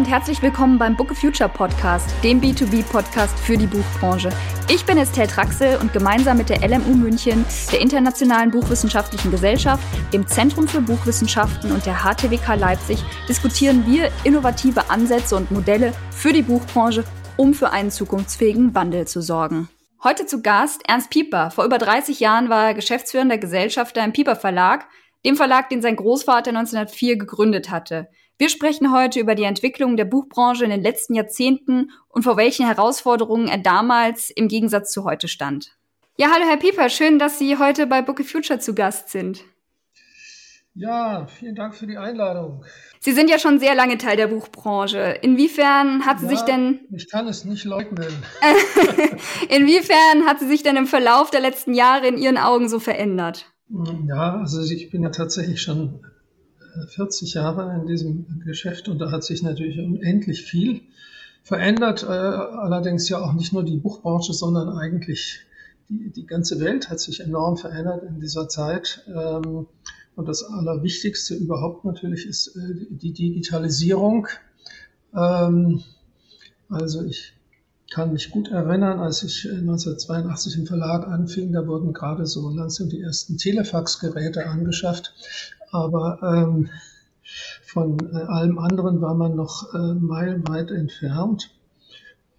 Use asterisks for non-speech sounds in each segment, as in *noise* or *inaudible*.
und herzlich willkommen beim Book of Future Podcast, dem B2B-Podcast für die Buchbranche. Ich bin Estelle Traxel und gemeinsam mit der LMU München, der Internationalen Buchwissenschaftlichen Gesellschaft, dem Zentrum für Buchwissenschaften und der HTWK Leipzig diskutieren wir innovative Ansätze und Modelle für die Buchbranche, um für einen zukunftsfähigen Wandel zu sorgen. Heute zu Gast Ernst Pieper. Vor über 30 Jahren war er geschäftsführender Gesellschafter im Pieper Verlag, dem Verlag, den sein Großvater 1904 gegründet hatte. Wir sprechen heute über die Entwicklung der Buchbranche in den letzten Jahrzehnten und vor welchen Herausforderungen er damals im Gegensatz zu heute stand. Ja, hallo Herr Pieper, schön, dass Sie heute bei Book of Future zu Gast sind. Ja, vielen Dank für die Einladung. Sie sind ja schon sehr lange Teil der Buchbranche. Inwiefern hat sie ja, sich denn. Ich kann es nicht leugnen. *laughs* Inwiefern hat sie sich denn im Verlauf der letzten Jahre in Ihren Augen so verändert? Ja, also ich bin ja tatsächlich schon 40 Jahre in diesem Geschäft und da hat sich natürlich unendlich viel verändert. Äh, allerdings ja auch nicht nur die Buchbranche, sondern eigentlich die, die ganze Welt hat sich enorm verändert in dieser Zeit. Ähm, und das Allerwichtigste überhaupt natürlich ist äh, die Digitalisierung. Ähm, also ich kann mich gut erinnern, als ich 1982 im Verlag anfing, da wurden gerade so langsam die ersten Telefaxgeräte angeschafft. Aber ähm, von äh, allem anderen war man noch äh, meilenweit entfernt.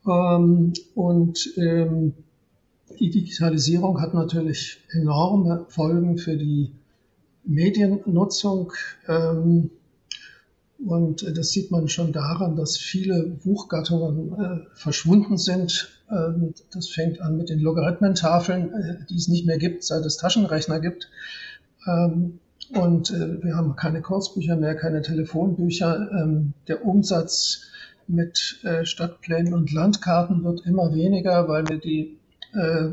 Ähm, und ähm, die Digitalisierung hat natürlich enorme Folgen für die Mediennutzung. Ähm, und das sieht man schon daran, dass viele Buchgattungen äh, verschwunden sind. Ähm, das fängt an mit den Logarithmentafeln, äh, die es nicht mehr gibt, seit es Taschenrechner gibt. Ähm, und äh, wir haben keine Kurzbücher mehr, keine Telefonbücher. Ähm, der Umsatz mit äh, Stadtplänen und Landkarten wird immer weniger, weil wir die äh,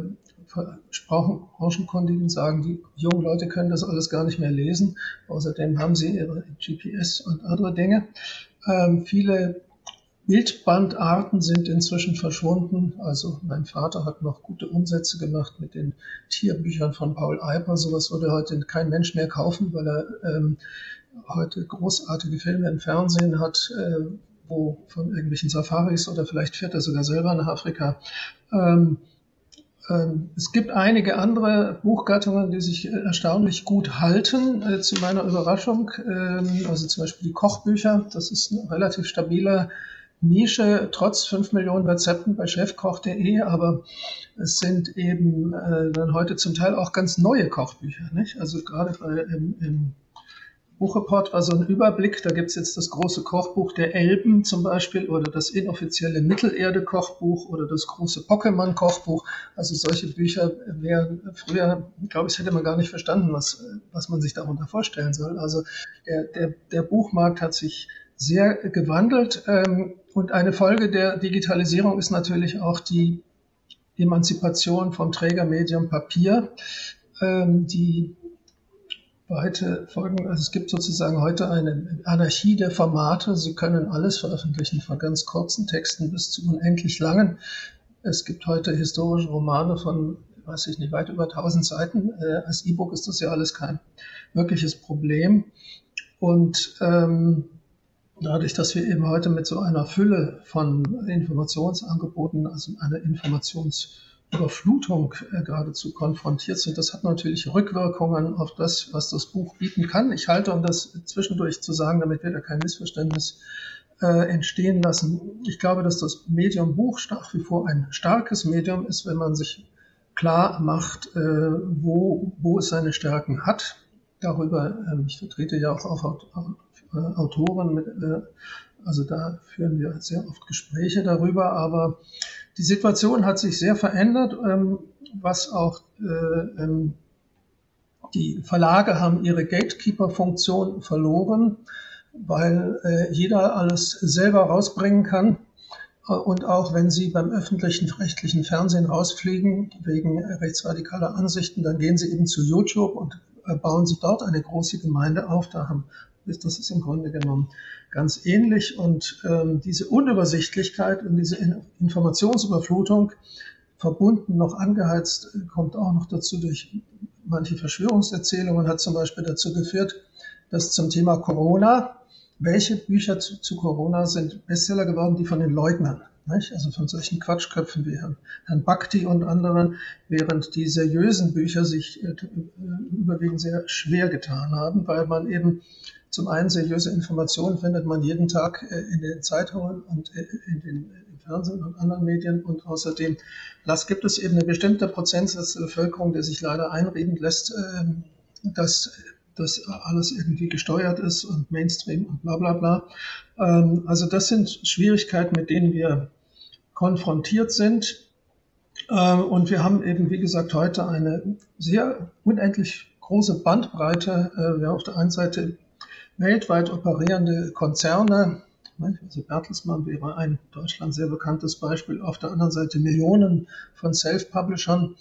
Branchenkundigen sagen, die jungen Leute können das alles gar nicht mehr lesen. Außerdem haben sie ihre GPS und andere Dinge. Ähm, viele Wildbandarten sind inzwischen verschwunden. Also mein Vater hat noch gute Umsätze gemacht mit den Tierbüchern von Paul Eiper. Sowas würde heute kein Mensch mehr kaufen, weil er ähm, heute großartige Filme im Fernsehen hat, äh, wo von irgendwelchen Safaris oder vielleicht fährt er sogar selber nach Afrika. Ähm, ähm, es gibt einige andere Buchgattungen, die sich erstaunlich gut halten, äh, zu meiner Überraschung. Ähm, also zum Beispiel die Kochbücher. Das ist ein relativ stabiler Nische, trotz 5 Millionen Rezepten bei chefkoch.de, aber es sind eben äh, dann heute zum Teil auch ganz neue Kochbücher. Nicht? Also gerade im, im Buchreport war so ein Überblick, da gibt's jetzt das große Kochbuch der Elben zum Beispiel oder das inoffizielle Mittelerde-Kochbuch oder das große Pokémon-Kochbuch. Also solche Bücher wären früher, glaube ich, hätte man gar nicht verstanden, was, was man sich darunter vorstellen soll. Also der, der, der Buchmarkt hat sich sehr gewandelt. Ähm, und eine Folge der Digitalisierung ist natürlich auch die Emanzipation vom Trägermedium Papier, ähm, die weite Folgen, also es gibt sozusagen heute eine Anarchie der Formate. Sie können alles veröffentlichen, von ganz kurzen Texten bis zu unendlich langen. Es gibt heute historische Romane von, weiß ich nicht, weit über 1000 Seiten. Äh, als E-Book ist das ja alles kein wirkliches Problem. Und ähm, dadurch, dass wir eben heute mit so einer Fülle von Informationsangeboten, also einer Informationsüberflutung äh, geradezu konfrontiert sind, das hat natürlich Rückwirkungen auf das, was das Buch bieten kann. Ich halte, um das zwischendurch zu sagen, damit wir da kein Missverständnis äh, entstehen lassen. Ich glaube, dass das Medium Buch nach wie vor ein starkes Medium ist, wenn man sich klar macht, äh, wo, wo es seine Stärken hat. Darüber, ähm, ich vertrete ja auch auf äh, Autoren, mit, äh, also da führen wir sehr oft Gespräche darüber, aber die Situation hat sich sehr verändert, ähm, was auch äh, ähm, die Verlage haben ihre Gatekeeper-Funktion verloren, weil äh, jeder alles selber rausbringen kann. Und auch wenn Sie beim öffentlichen rechtlichen Fernsehen rausfliegen wegen rechtsradikaler Ansichten, dann gehen Sie eben zu YouTube und äh, bauen sich dort eine große Gemeinde auf. Da haben ist das ist im Grunde genommen ganz ähnlich. Und ähm, diese Unübersichtlichkeit und diese Informationsüberflutung, verbunden noch angeheizt, kommt auch noch dazu durch manche Verschwörungserzählungen, hat zum Beispiel dazu geführt, dass zum Thema Corona welche Bücher zu, zu Corona sind Bestseller geworden, die von den Leugnern nicht? also von solchen Quatschköpfen wie Herrn, Herrn Bhakti und anderen, während die seriösen Bücher sich äh, überwiegend sehr schwer getan haben, weil man eben zum einen seriöse Informationen findet man jeden Tag äh, in den Zeitungen und äh, in den Fernsehen und anderen Medien und außerdem gibt es eben eine bestimmte Prozentsatz der Bevölkerung, der sich leider einreden lässt, ähm, dass das alles irgendwie gesteuert ist und Mainstream und bla bla bla. Ähm, also das sind Schwierigkeiten, mit denen wir konfrontiert sind. Äh, und wir haben eben, wie gesagt, heute eine sehr unendlich große Bandbreite. Äh, wir haben auf der einen Seite weltweit operierende Konzerne, also Bertelsmann wäre ein Deutschland sehr bekanntes Beispiel. Auf der anderen Seite Millionen von Self-Publishern.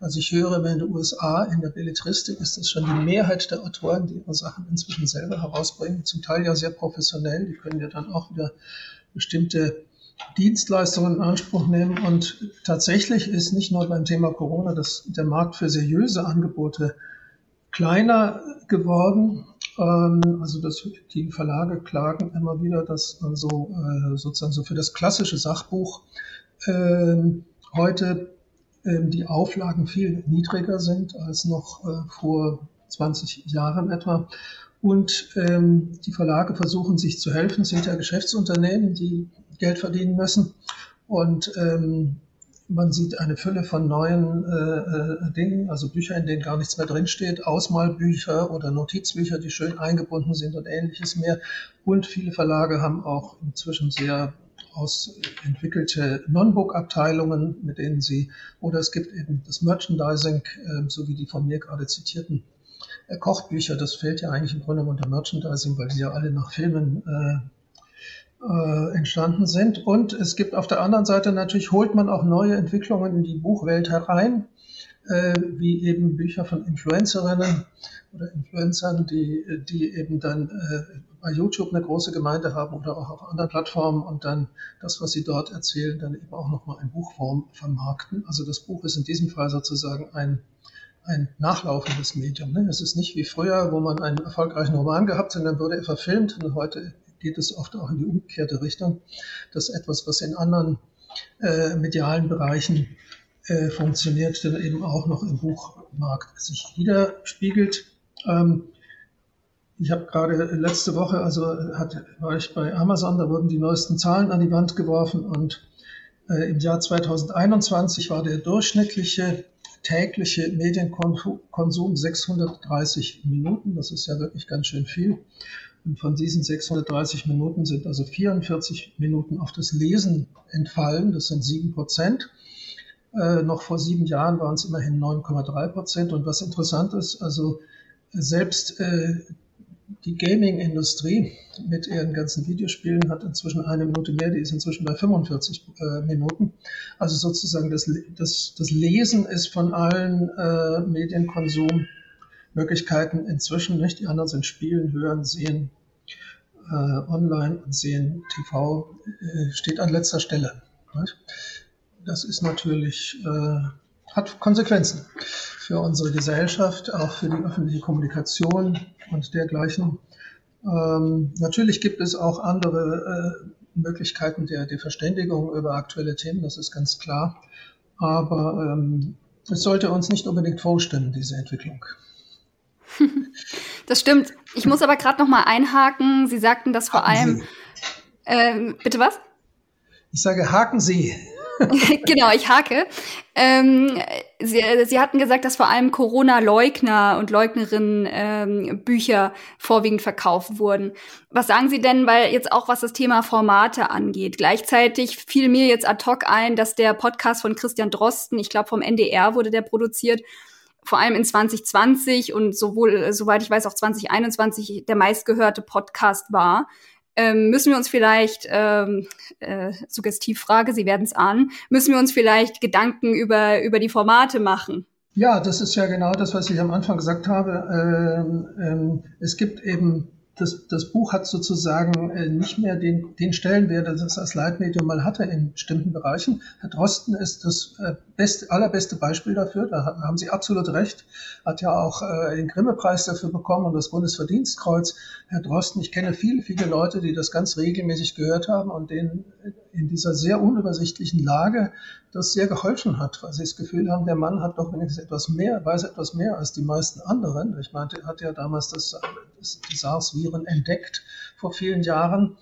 Also ich höre, in den USA in der Belletristik ist das schon die Mehrheit der Autoren, die ihre Sachen inzwischen selber herausbringen, zum Teil ja sehr professionell. Die können ja dann auch wieder bestimmte Dienstleistungen in Anspruch nehmen. Und tatsächlich ist nicht nur beim Thema Corona das, der Markt für seriöse Angebote kleiner geworden. Ähm, also das, die Verlage klagen immer wieder, dass also äh, sozusagen so für das klassische Sachbuch äh, heute äh, die Auflagen viel niedriger sind als noch äh, vor 20 Jahren etwa. Und ähm, die Verlage versuchen sich zu helfen. Sind ja Geschäftsunternehmen, die Geld verdienen müssen. Und ähm, man sieht eine Fülle von neuen äh, äh, Dingen, also Bücher, in denen gar nichts mehr drinsteht, Ausmalbücher oder Notizbücher, die schön eingebunden sind und ähnliches mehr. Und viele Verlage haben auch inzwischen sehr ausentwickelte Non-Book-Abteilungen, mit denen sie, oder es gibt eben das Merchandising, äh, so wie die von mir gerade zitierten äh, Kochbücher, das fällt ja eigentlich im Grunde unter Merchandising, weil die ja alle nach Filmen äh, äh, entstanden sind. Und es gibt auf der anderen Seite natürlich, holt man auch neue Entwicklungen in die Buchwelt herein, äh, wie eben Bücher von Influencerinnen oder Influencern, die, die eben dann äh, bei YouTube eine große Gemeinde haben oder auch auf anderen Plattformen und dann das, was sie dort erzählen, dann eben auch nochmal in Buchform vermarkten. Also das Buch ist in diesem Fall sozusagen ein ein nachlaufendes Medium. Ne? Es ist nicht wie früher, wo man einen erfolgreichen Roman gehabt hat und dann wurde er verfilmt. Und heute geht es oft auch in die umgekehrte Richtung. dass etwas, was in anderen äh, medialen Bereichen äh, funktioniert, dann eben auch noch im Buchmarkt sich widerspiegelt. Ähm, ich habe gerade letzte Woche, also hat, war ich bei Amazon, da wurden die neuesten Zahlen an die Wand geworfen und äh, im Jahr 2021 war der durchschnittliche tägliche Medienkonsum 630 Minuten. Das ist ja wirklich ganz schön viel. Und von diesen 630 Minuten sind also 44 Minuten auf das Lesen entfallen. Das sind sieben Prozent. Äh, noch vor sieben Jahren waren es immerhin 9,3 Prozent. Und was interessant ist, also selbst äh, die Gaming-Industrie mit ihren ganzen Videospielen hat inzwischen eine Minute mehr, die ist inzwischen bei 45 äh, Minuten. Also sozusagen das, das, das Lesen ist von allen äh, Medienkonsummöglichkeiten inzwischen nicht. Die anderen sind Spielen, Hören, Sehen, äh, Online und Sehen, TV, äh, steht an letzter Stelle. Nicht? Das ist natürlich, äh, hat Konsequenzen für unsere Gesellschaft, auch für die öffentliche Kommunikation und dergleichen. Ähm, natürlich gibt es auch andere äh, Möglichkeiten der, der Verständigung über aktuelle Themen, das ist ganz klar. Aber ähm, es sollte uns nicht unbedingt vorstellen, diese Entwicklung. Das stimmt. Ich muss aber gerade noch mal einhaken. Sie sagten, dass vor allem. Ähm, bitte was? Ich sage, haken Sie. *laughs* genau, ich hake. Ähm, Sie, Sie hatten gesagt, dass vor allem Corona-Leugner und Leugnerinnen ähm, Bücher vorwiegend verkauft wurden. Was sagen Sie denn, weil jetzt auch was das Thema Formate angeht? Gleichzeitig fiel mir jetzt ad hoc ein, dass der Podcast von Christian Drosten, ich glaube vom NDR wurde der produziert, vor allem in 2020 und sowohl, soweit ich weiß, auch 2021 der meistgehörte Podcast war ähm, müssen wir uns vielleicht, ähm, äh, Suggestivfrage, Sie werden es ahnen, müssen wir uns vielleicht Gedanken über, über die Formate machen? Ja, das ist ja genau das, was ich am Anfang gesagt habe. Ähm, ähm, es gibt eben das, das Buch hat sozusagen äh, nicht mehr den, den Stellenwert, das es als Leitmedium mal hatte in bestimmten Bereichen. Herr Drosten ist das äh, beste, allerbeste Beispiel dafür, da haben Sie absolut recht, hat ja auch äh, den Grimme-Preis dafür bekommen und das Bundesverdienstkreuz. Herr Drosten, ich kenne viele, viele Leute, die das ganz regelmäßig gehört haben und denen in dieser sehr unübersichtlichen Lage das sehr geholfen hat, weil sie das Gefühl haben, der Mann hat doch wenigstens etwas mehr, weiß etwas mehr als die meisten anderen. Ich meinte, er hat ja damals das, das die SARS-Viren entdeckt vor vielen Jahren.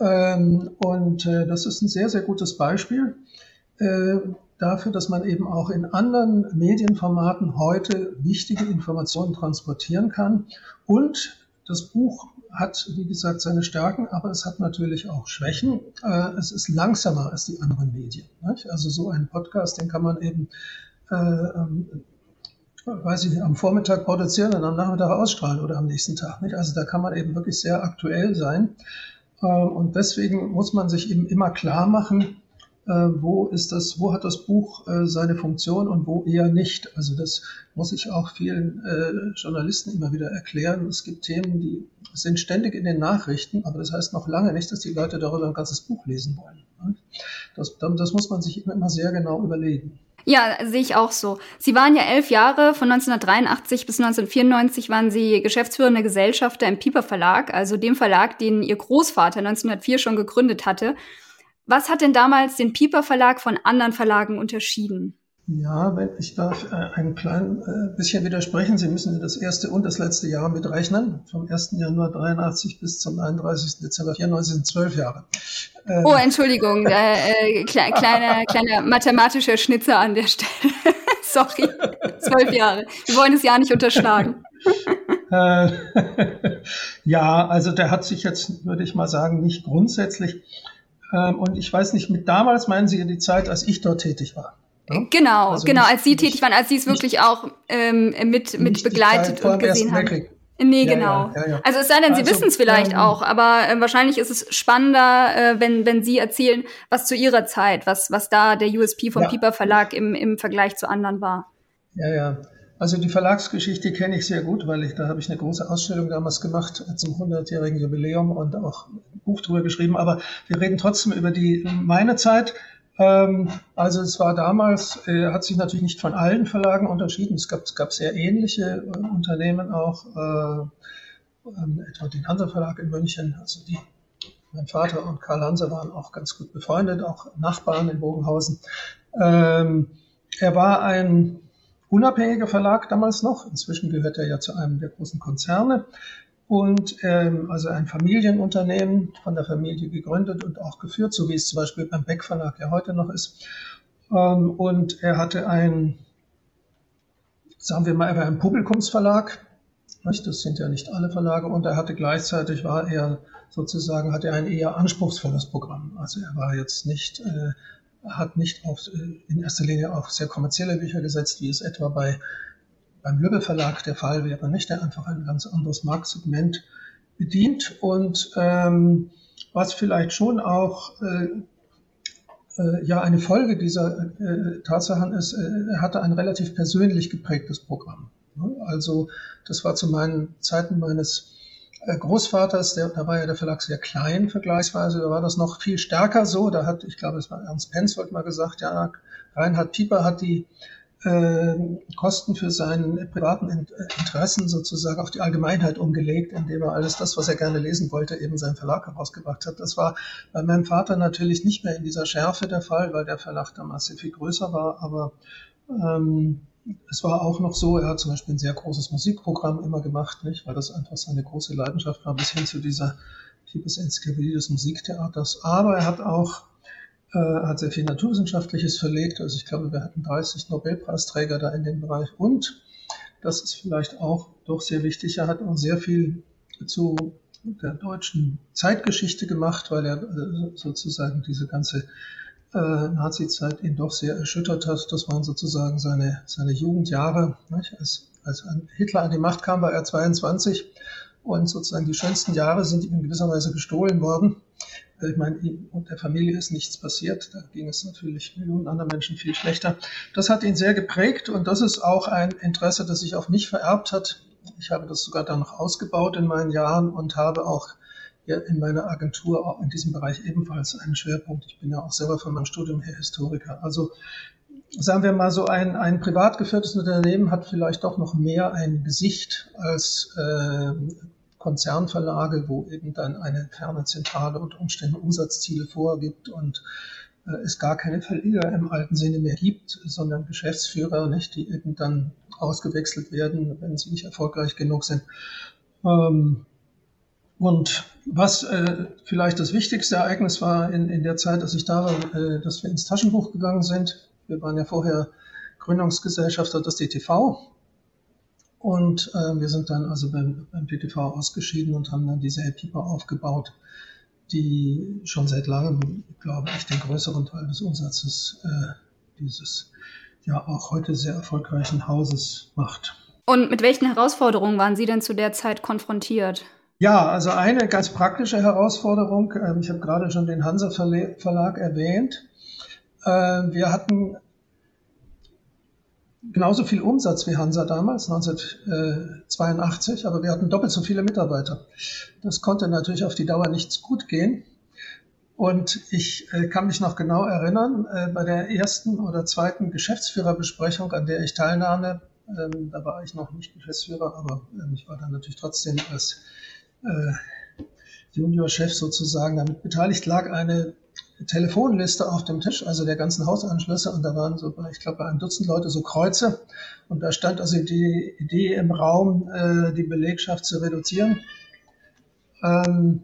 Ähm, und äh, das ist ein sehr, sehr gutes Beispiel äh, dafür, dass man eben auch in anderen Medienformaten heute wichtige Informationen transportieren kann. Und das Buch hat, wie gesagt, seine Stärken, aber es hat natürlich auch Schwächen. Äh, es ist langsamer als die anderen Medien. Also so ein Podcast, den kann man eben, äh, ähm, weiß ich, am Vormittag produzieren und am Nachmittag ausstrahlen oder am nächsten Tag. Also da kann man eben wirklich sehr aktuell sein. Äh, und deswegen muss man sich eben immer klar machen, wo ist das, wo hat das Buch äh, seine Funktion und wo eher nicht. Also das muss ich auch vielen äh, Journalisten immer wieder erklären. Es gibt Themen, die sind ständig in den Nachrichten, aber das heißt noch lange nicht, dass die Leute darüber ein ganzes Buch lesen wollen. Das, das muss man sich immer sehr genau überlegen. Ja, sehe ich auch so. Sie waren ja elf Jahre, von 1983 bis 1994 waren Sie geschäftsführende Gesellschafter im Pieper Verlag, also dem Verlag, den Ihr Großvater 1904 schon gegründet hatte. Was hat denn damals den Pieper Verlag von anderen Verlagen unterschieden? Ja, wenn ich darf äh, ein klein äh, bisschen widersprechen. Sie müssen das erste und das letzte Jahr mitrechnen. Vom 1. Januar 83 bis zum 31. Dezember 94 sind zwölf Jahre. Ähm, oh, Entschuldigung, äh, kle *laughs* kleiner, kleiner mathematischer Schnitzer an der Stelle. *laughs* Sorry, zwölf Jahre. Wir wollen es ja nicht unterschlagen. *laughs* ja, also der hat sich jetzt, würde ich mal sagen, nicht grundsätzlich und ich weiß nicht, mit damals meinen Sie die Zeit, als ich dort tätig war. Ja? Genau, also genau, nicht, als Sie nicht, tätig waren, als Sie es wirklich nicht, auch ähm, mit, mit begleitet und gesehen haben. Nee, ja, genau. Ja, ja, also es sei denn, Sie also, wissen es vielleicht ähm, auch, aber äh, wahrscheinlich ist es spannender, äh, wenn, wenn Sie erzählen, was zu Ihrer Zeit, was, was da der USP vom Pieper Verlag im, im Vergleich zu anderen war. Ja, ja. Also die Verlagsgeschichte kenne ich sehr gut, weil ich da habe ich eine große Ausstellung damals gemacht zum 100-jährigen Jubiläum und auch ein Buch drüber geschrieben. Aber wir reden trotzdem über die meine Zeit. Ähm, also es war damals, äh, hat sich natürlich nicht von allen Verlagen unterschieden. Es gab, es gab sehr ähnliche äh, Unternehmen auch, äh, ähm, etwa den Hansa Verlag in München. Also die, mein Vater und Karl Hansa waren auch ganz gut befreundet, auch Nachbarn in Bogenhausen. Ähm, er war ein unabhängiger Verlag damals noch. Inzwischen gehört er ja zu einem der großen Konzerne. Und ähm, also ein Familienunternehmen von der Familie gegründet und auch geführt, so wie es zum Beispiel beim Beck Verlag ja heute noch ist. Ähm, und er hatte ein, sagen wir mal, er war ein Publikumsverlag. Das sind ja nicht alle Verlage. Und er hatte gleichzeitig, war er sozusagen, hatte ein eher anspruchsvolles Programm. Also er war jetzt nicht äh, hat nicht auf, äh, in erster Linie auf sehr kommerzielle Bücher gesetzt, wie es etwa bei, beim Lübbe Verlag der Fall wäre, nicht, der einfach ein ganz anderes Marktsegment bedient. Und ähm, was vielleicht schon auch äh, äh, ja eine Folge dieser äh, Tatsachen ist, äh, er hatte ein relativ persönlich geprägtes Programm. Also das war zu meinen Zeiten meines Großvaters, der, da war ja der Verlag sehr klein vergleichsweise, da war das noch viel stärker so. Da hat, ich glaube, es war Ernst Penzoldt mal gesagt, ja, Reinhard Pieper hat die äh, Kosten für seinen privaten Interessen sozusagen auf die Allgemeinheit umgelegt, indem er alles das, was er gerne lesen wollte, eben seinen Verlag herausgebracht hat. Das war bei meinem Vater natürlich nicht mehr in dieser Schärfe der Fall, weil der Verlag damals sehr viel größer war, aber ähm, es war auch noch so, er hat zum Beispiel ein sehr großes Musikprogramm immer gemacht, nicht? weil das einfach seine große Leidenschaft war, bis hin zu dieser Liebesenzyklopädie des Musiktheaters. Aber er hat auch äh, hat sehr viel Naturwissenschaftliches verlegt. Also ich glaube, wir hatten 30 Nobelpreisträger da in dem Bereich. Und das ist vielleicht auch doch sehr wichtig. Er hat auch sehr viel zu der deutschen Zeitgeschichte gemacht, weil er äh, sozusagen diese ganze Nazi-Zeit ihn doch sehr erschüttert hat. Das waren sozusagen seine, seine Jugendjahre. Als, als Hitler an die Macht kam, war er 22 und sozusagen die schönsten Jahre sind ihm in gewisser Weise gestohlen worden. Ich meine, ihm und der Familie ist nichts passiert. Da ging es natürlich Millionen anderen Menschen viel schlechter. Das hat ihn sehr geprägt und das ist auch ein Interesse, das sich auf mich vererbt hat. Ich habe das sogar dann noch ausgebaut in meinen Jahren und habe auch in meiner Agentur auch in diesem Bereich ebenfalls einen Schwerpunkt. Ich bin ja auch selber von meinem Studium her Historiker. Also sagen wir mal so, ein, ein privat geführtes Unternehmen hat vielleicht doch noch mehr ein Gesicht als äh, Konzernverlage, wo eben dann eine ferne Zentrale und Umstände Umsatzziele vorgibt und äh, es gar keine Verleger im alten Sinne mehr gibt, sondern Geschäftsführer, nicht, die eben dann ausgewechselt werden, wenn sie nicht erfolgreich genug sind. Ähm, und was äh, vielleicht das wichtigste Ereignis war in, in der Zeit, dass ich da war, äh, dass wir ins Taschenbuch gegangen sind. Wir waren ja vorher Gründungsgesellschafter des DTV. Und äh, wir sind dann also beim, beim DTV ausgeschieden und haben dann diese Helpkeeper aufgebaut, die schon seit langem, glaube ich, den größeren Teil des Umsatzes äh, dieses ja auch heute sehr erfolgreichen Hauses macht. Und mit welchen Herausforderungen waren Sie denn zu der Zeit konfrontiert? Ja, also eine ganz praktische Herausforderung, ähm, ich habe gerade schon den Hansa Verlag erwähnt. Ähm, wir hatten genauso viel Umsatz wie Hansa damals, 1982, aber wir hatten doppelt so viele Mitarbeiter. Das konnte natürlich auf die Dauer nichts gut gehen. Und ich äh, kann mich noch genau erinnern, äh, bei der ersten oder zweiten Geschäftsführerbesprechung, an der ich teilnahme, ähm, da war ich noch nicht Geschäftsführer, aber ich war dann natürlich trotzdem als äh, Juniorchef sozusagen damit beteiligt, lag eine Telefonliste auf dem Tisch, also der ganzen Hausanschlüsse, und da waren so, ich glaube, ein Dutzend Leute so Kreuze. Und da stand also die Idee im Raum, äh, die Belegschaft zu reduzieren. Ähm,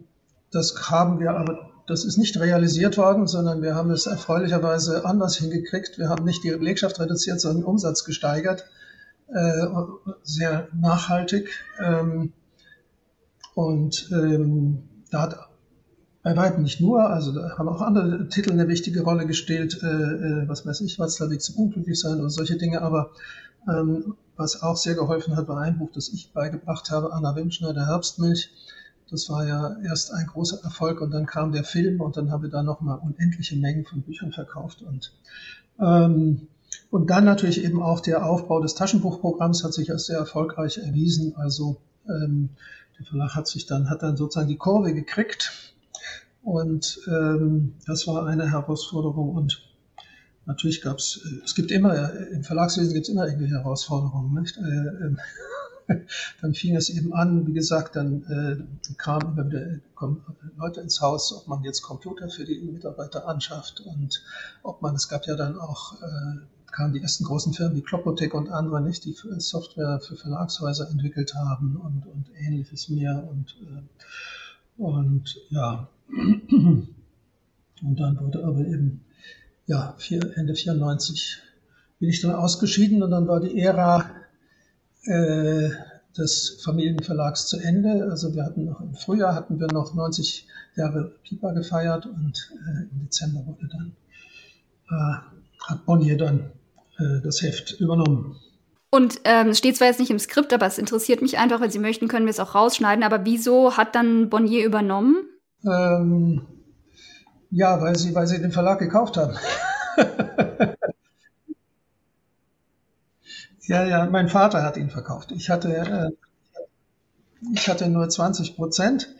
das haben wir aber, das ist nicht realisiert worden, sondern wir haben es erfreulicherweise anders hingekriegt. Wir haben nicht die Belegschaft reduziert, sondern Umsatz gesteigert, äh, sehr nachhaltig. Ähm, und ähm, da hat bei weitem nicht nur, also da haben auch andere Titel eine wichtige Rolle gespielt, äh, äh, was weiß ich, Watzlawick zum unglücklich sein oder solche Dinge, aber ähm, was auch sehr geholfen hat, war ein Buch, das ich beigebracht habe, Anna Wimschner, der Herbstmilch. Das war ja erst ein großer Erfolg und dann kam der Film und dann haben wir da nochmal unendliche Mengen von Büchern verkauft und ähm, und dann natürlich eben auch der Aufbau des Taschenbuchprogramms hat sich als sehr erfolgreich erwiesen. Also ähm, der Verlag hat sich dann, hat dann sozusagen die Kurve gekriegt. Und ähm, das war eine Herausforderung. Und natürlich gab es, äh, es gibt immer, im Verlagswesen gibt es immer irgendwelche Herausforderungen. Nicht? Äh, äh, *laughs* dann fing es eben an, wie gesagt, dann äh, kamen immer wieder Leute ins Haus, ob man jetzt Computer für die Mitarbeiter anschafft und ob man, es gab ja dann auch äh, kamen die ersten großen Firmen wie Klopotec und andere nicht, die Software für Verlagshäuser entwickelt haben und, und ähnliches mehr. Und, äh, und ja, *clears throat* und dann wurde aber eben, ja, vier, Ende 94 bin ich dann ausgeschieden und dann war die Ära äh, des Familienverlags zu Ende. Also wir hatten noch im Frühjahr hatten wir noch 90 Jahre Pipa gefeiert und äh, im Dezember wurde dann äh, hat Bonnier dann äh, das Heft übernommen. Und ähm, es steht zwar jetzt nicht im Skript, aber es interessiert mich einfach, wenn Sie möchten, können wir es auch rausschneiden. Aber wieso hat dann Bonnier übernommen? Ähm, ja, weil sie, weil sie den Verlag gekauft haben. *laughs* ja, ja, mein Vater hat ihn verkauft. Ich hatte, äh, ich hatte nur 20 Prozent.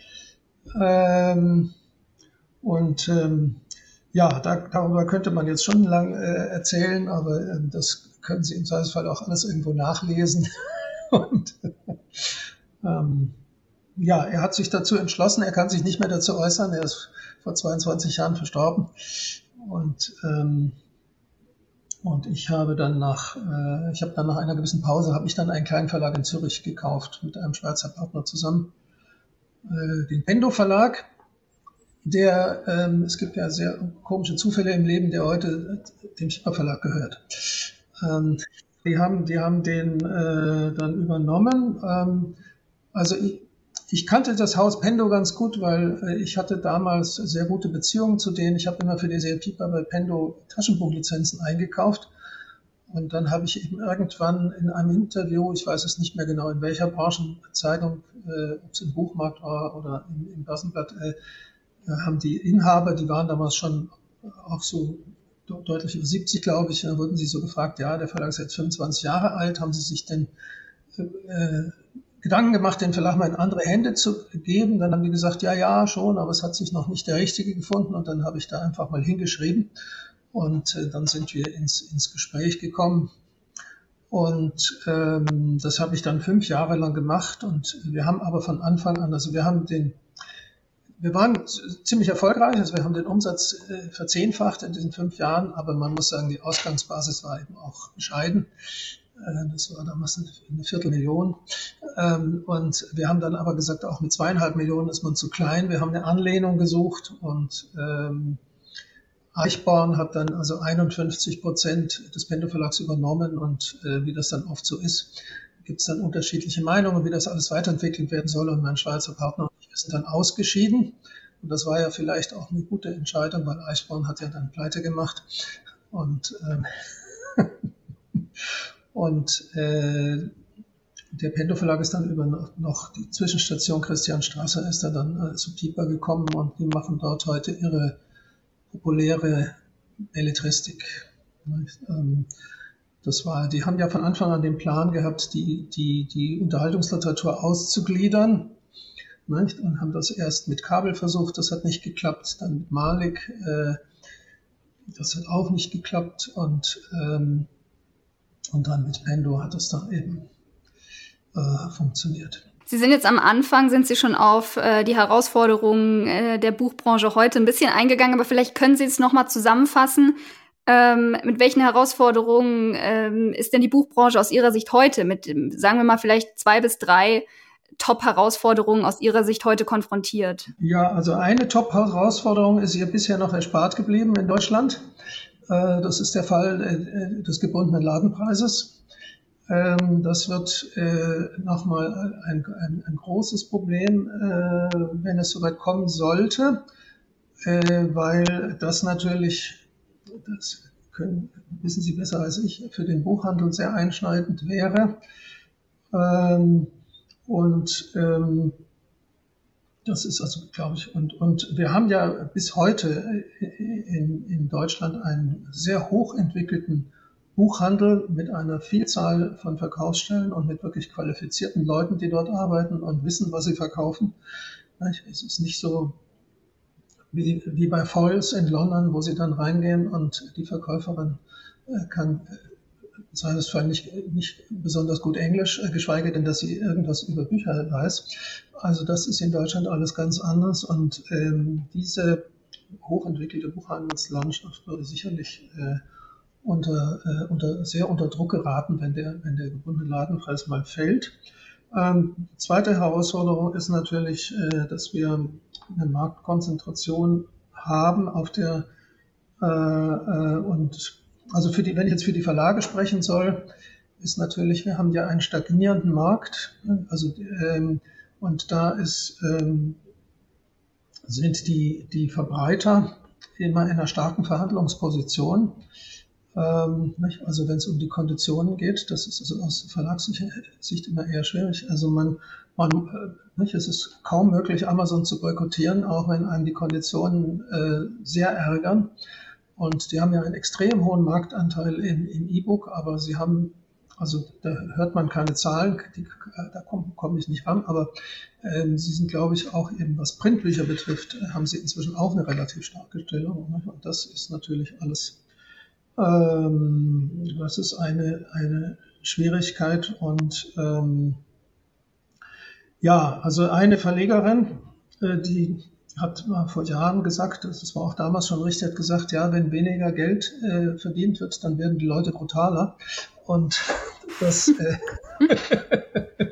Ähm, und ähm, ja, da, darüber könnte man jetzt schon lang äh, erzählen, aber äh, das können Sie im Zweifelsfall auch alles irgendwo nachlesen. *laughs* Und ähm, ja, er hat sich dazu entschlossen, er kann sich nicht mehr dazu äußern, er ist vor 22 Jahren verstorben. Und, ähm, und ich habe dann nach, äh, ich habe dann nach einer gewissen Pause, habe ich dann einen kleinen Verlag in Zürich gekauft mit einem Schweizer Partner zusammen, äh, den Pendo Verlag der, ähm, es gibt ja sehr komische Zufälle im Leben, der heute dem Schipper Verlag gehört. Ähm, die haben, die haben den äh, dann übernommen. Ähm, also ich, ich kannte das Haus Pendo ganz gut, weil äh, ich hatte damals sehr gute Beziehungen zu denen. Ich habe immer für die sehr Piper bei Pendo Taschenbuchlizenzen eingekauft. Und dann habe ich eben irgendwann in einem Interview, ich weiß es nicht mehr genau, in welcher Branchenzeitung, äh, ob es im Buchmarkt war oder im, im Börsenblatt, äh, haben die Inhaber, die waren damals schon auch so deutlich über 70, glaube ich, da wurden sie so gefragt, ja, der Verlag ist jetzt 25 Jahre alt, haben sie sich denn äh, Gedanken gemacht, den Verlag mal in andere Hände zu geben. Dann haben die gesagt, ja, ja, schon, aber es hat sich noch nicht der Richtige gefunden. Und dann habe ich da einfach mal hingeschrieben. Und äh, dann sind wir ins, ins Gespräch gekommen. Und ähm, das habe ich dann fünf Jahre lang gemacht. Und wir haben aber von Anfang an, also wir haben den, wir waren ziemlich erfolgreich, also wir haben den Umsatz äh, verzehnfacht in diesen fünf Jahren, aber man muss sagen, die Ausgangsbasis war eben auch bescheiden. Äh, das war damals eine Viertelmillion. Ähm, und wir haben dann aber gesagt, auch mit zweieinhalb Millionen ist man zu klein. Wir haben eine Anlehnung gesucht und ähm, Eichborn hat dann also 51 Prozent des Pendo Verlags übernommen und äh, wie das dann oft so ist, gibt es dann unterschiedliche Meinungen, wie das alles weiterentwickelt werden soll. Und mein Schweizer Partner sind dann ausgeschieden. Und das war ja vielleicht auch eine gute Entscheidung, weil Eichborn hat ja dann pleite gemacht. Und, äh, *laughs* und äh, der Pendo Verlag ist dann über noch die Zwischenstation Christian Strasser ist er dann äh, zu Pieper gekommen und die machen dort heute ihre populäre Belletristik. Ähm, das war, die haben ja von Anfang an den Plan gehabt, die, die, die Unterhaltungsliteratur auszugliedern. Nicht? Und haben das erst mit Kabel versucht, das hat nicht geklappt. Dann mit Malik, äh, das hat auch nicht geklappt. Und, ähm, und dann mit Pendo hat das dann eben äh, funktioniert. Sie sind jetzt am Anfang, sind Sie schon auf äh, die Herausforderungen äh, der Buchbranche heute ein bisschen eingegangen, aber vielleicht können Sie es nochmal zusammenfassen. Ähm, mit welchen Herausforderungen ähm, ist denn die Buchbranche aus Ihrer Sicht heute mit, sagen wir mal, vielleicht zwei bis drei Top-Herausforderungen aus Ihrer Sicht heute konfrontiert? Ja, also eine Top-Herausforderung ist ihr bisher noch erspart geblieben in Deutschland. Äh, das ist der Fall äh, des gebundenen Ladenpreises. Ähm, das wird äh, nochmal ein, ein, ein, großes Problem, wenn es soweit kommen sollte, weil das natürlich, das können, wissen Sie besser als ich, für den Buchhandel sehr einschneidend wäre. Ähm, und ähm, das ist also, glaube ich, und, und wir haben ja bis heute in, in Deutschland einen sehr hochentwickelten Buchhandel mit einer Vielzahl von Verkaufsstellen und mit wirklich qualifizierten Leuten, die dort arbeiten und wissen, was sie verkaufen. Es ist nicht so wie, wie bei Foyles in London, wo sie dann reingehen und die Verkäuferin äh, kann zweifelsfall nicht, nicht besonders gut Englisch, äh, geschweige denn, dass sie irgendwas über Bücher weiß. Also das ist in Deutschland alles ganz anders und ähm, diese hochentwickelte Buchhandelslandschaft würde sicherlich äh, unter, äh, unter, sehr unter Druck geraten, wenn der, wenn der gebundene Ladenpreis mal fällt. Ähm, zweite Herausforderung ist natürlich, äh, dass wir eine Marktkonzentration haben auf der äh, äh, und also für die, wenn ich jetzt für die Verlage sprechen soll, ist natürlich, wir haben ja einen stagnierenden Markt, also ähm, und da ist ähm, sind die die Verbreiter immer in einer starken Verhandlungsposition. Ähm, also wenn es um die Konditionen geht, das ist also aus Verlagssicht immer eher schwierig. Also man, man äh, nicht, es ist kaum möglich, Amazon zu boykottieren, auch wenn einem die Konditionen äh, sehr ärgern. Und die haben ja einen extrem hohen Marktanteil im, im E-Book, aber sie haben, also da hört man keine Zahlen, die, da komme komm ich nicht ran, aber ähm, sie sind, glaube ich, auch eben was Printbücher betrifft, haben sie inzwischen auch eine relativ starke Stellung. Und das ist natürlich alles ähm, das ist eine, eine Schwierigkeit und ähm, ja, also eine Verlegerin, äh, die hat mal vor Jahren gesagt, das war auch damals schon richtig, hat gesagt, ja, wenn weniger Geld äh, verdient wird, dann werden die Leute brutaler. Und *laughs* das, äh, *laughs*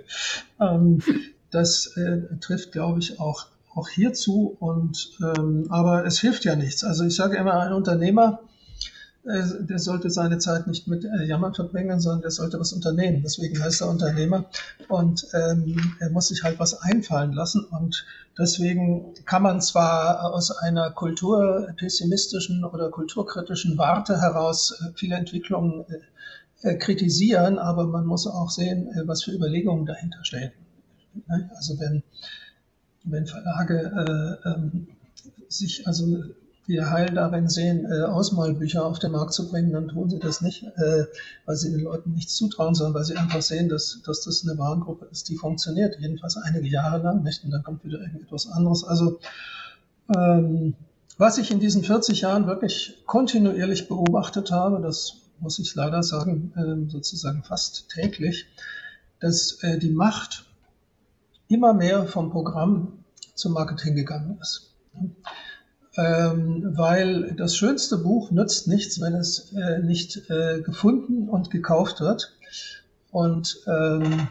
ähm, das äh, trifft, glaube ich, auch, auch hierzu. Und, ähm, aber es hilft ja nichts. Also ich sage immer, ein Unternehmer, der sollte seine Zeit nicht mit äh, Jammern verbringen, sondern der sollte was unternehmen. Deswegen heißt er Unternehmer. Und ähm, er muss sich halt was einfallen lassen. Und deswegen kann man zwar aus einer kulturpessimistischen oder kulturkritischen Warte heraus äh, viele Entwicklungen äh, kritisieren, aber man muss auch sehen, äh, was für Überlegungen dahinter stehen. Also wenn, wenn Verlage äh, ähm, sich also ihr Heil darin sehen, äh, Ausmalbücher auf den Markt zu bringen, dann tun sie das nicht, äh, weil sie den Leuten nichts zutrauen, sondern weil sie einfach sehen, dass, dass das eine Warengruppe ist, die funktioniert, jedenfalls einige Jahre lang, nicht? Und dann kommt wieder irgendetwas anderes. Also ähm, was ich in diesen 40 Jahren wirklich kontinuierlich beobachtet habe, das muss ich leider sagen, äh, sozusagen fast täglich, dass äh, die Macht immer mehr vom Programm zum Marketing gegangen ist. Ähm, weil das schönste Buch nützt nichts, wenn es äh, nicht äh, gefunden und gekauft wird. Und ähm,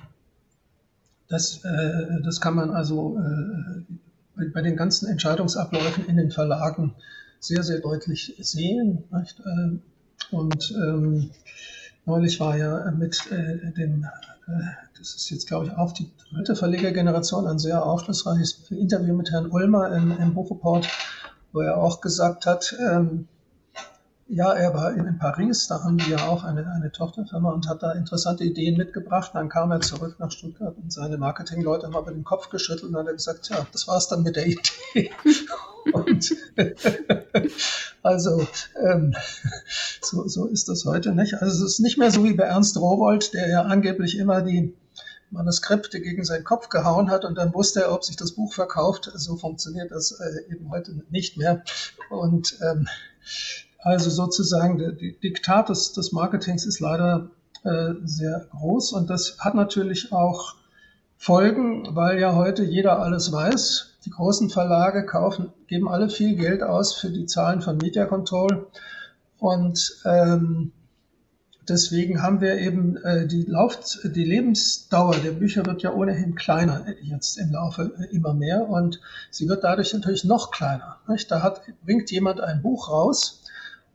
das, äh, das kann man also äh, bei, bei, den ganzen Entscheidungsabläufen in den Verlagen sehr, sehr deutlich sehen. Äh, und ähm, neulich war ja mit äh, dem das ist jetzt, glaube ich, auch die dritte Verlegergeneration, ein sehr aufschlussreiches Interview mit Herrn Ulmer im, im Buchreport, wo er auch gesagt hat, ähm, ja, er war in, Paris, da haben wir ja auch eine, eine Tochterfirma und hat da interessante Ideen mitgebracht. Dann kam er zurück nach Stuttgart und seine Marketingleute haben aber den Kopf geschüttelt und hat gesagt, ja, das war's dann mit der Idee. *laughs* und *laughs* also ähm, so, so ist das heute nicht. Also es ist nicht mehr so wie bei Ernst Rowold, der ja angeblich immer die Manuskripte gegen seinen Kopf gehauen hat und dann wusste er, ob sich das Buch verkauft. So funktioniert das äh, eben heute nicht mehr. Und ähm, also sozusagen der, Diktat des, des Marketings ist leider äh, sehr groß und das hat natürlich auch Folgen, weil ja heute jeder alles weiß. Die großen Verlage kaufen, geben alle viel Geld aus für die Zahlen von Media Control und ähm, deswegen haben wir eben äh, die, Lauf die Lebensdauer der Bücher wird ja ohnehin kleiner jetzt im Laufe äh, immer mehr und sie wird dadurch natürlich noch kleiner. Nicht? Da hat, bringt jemand ein Buch raus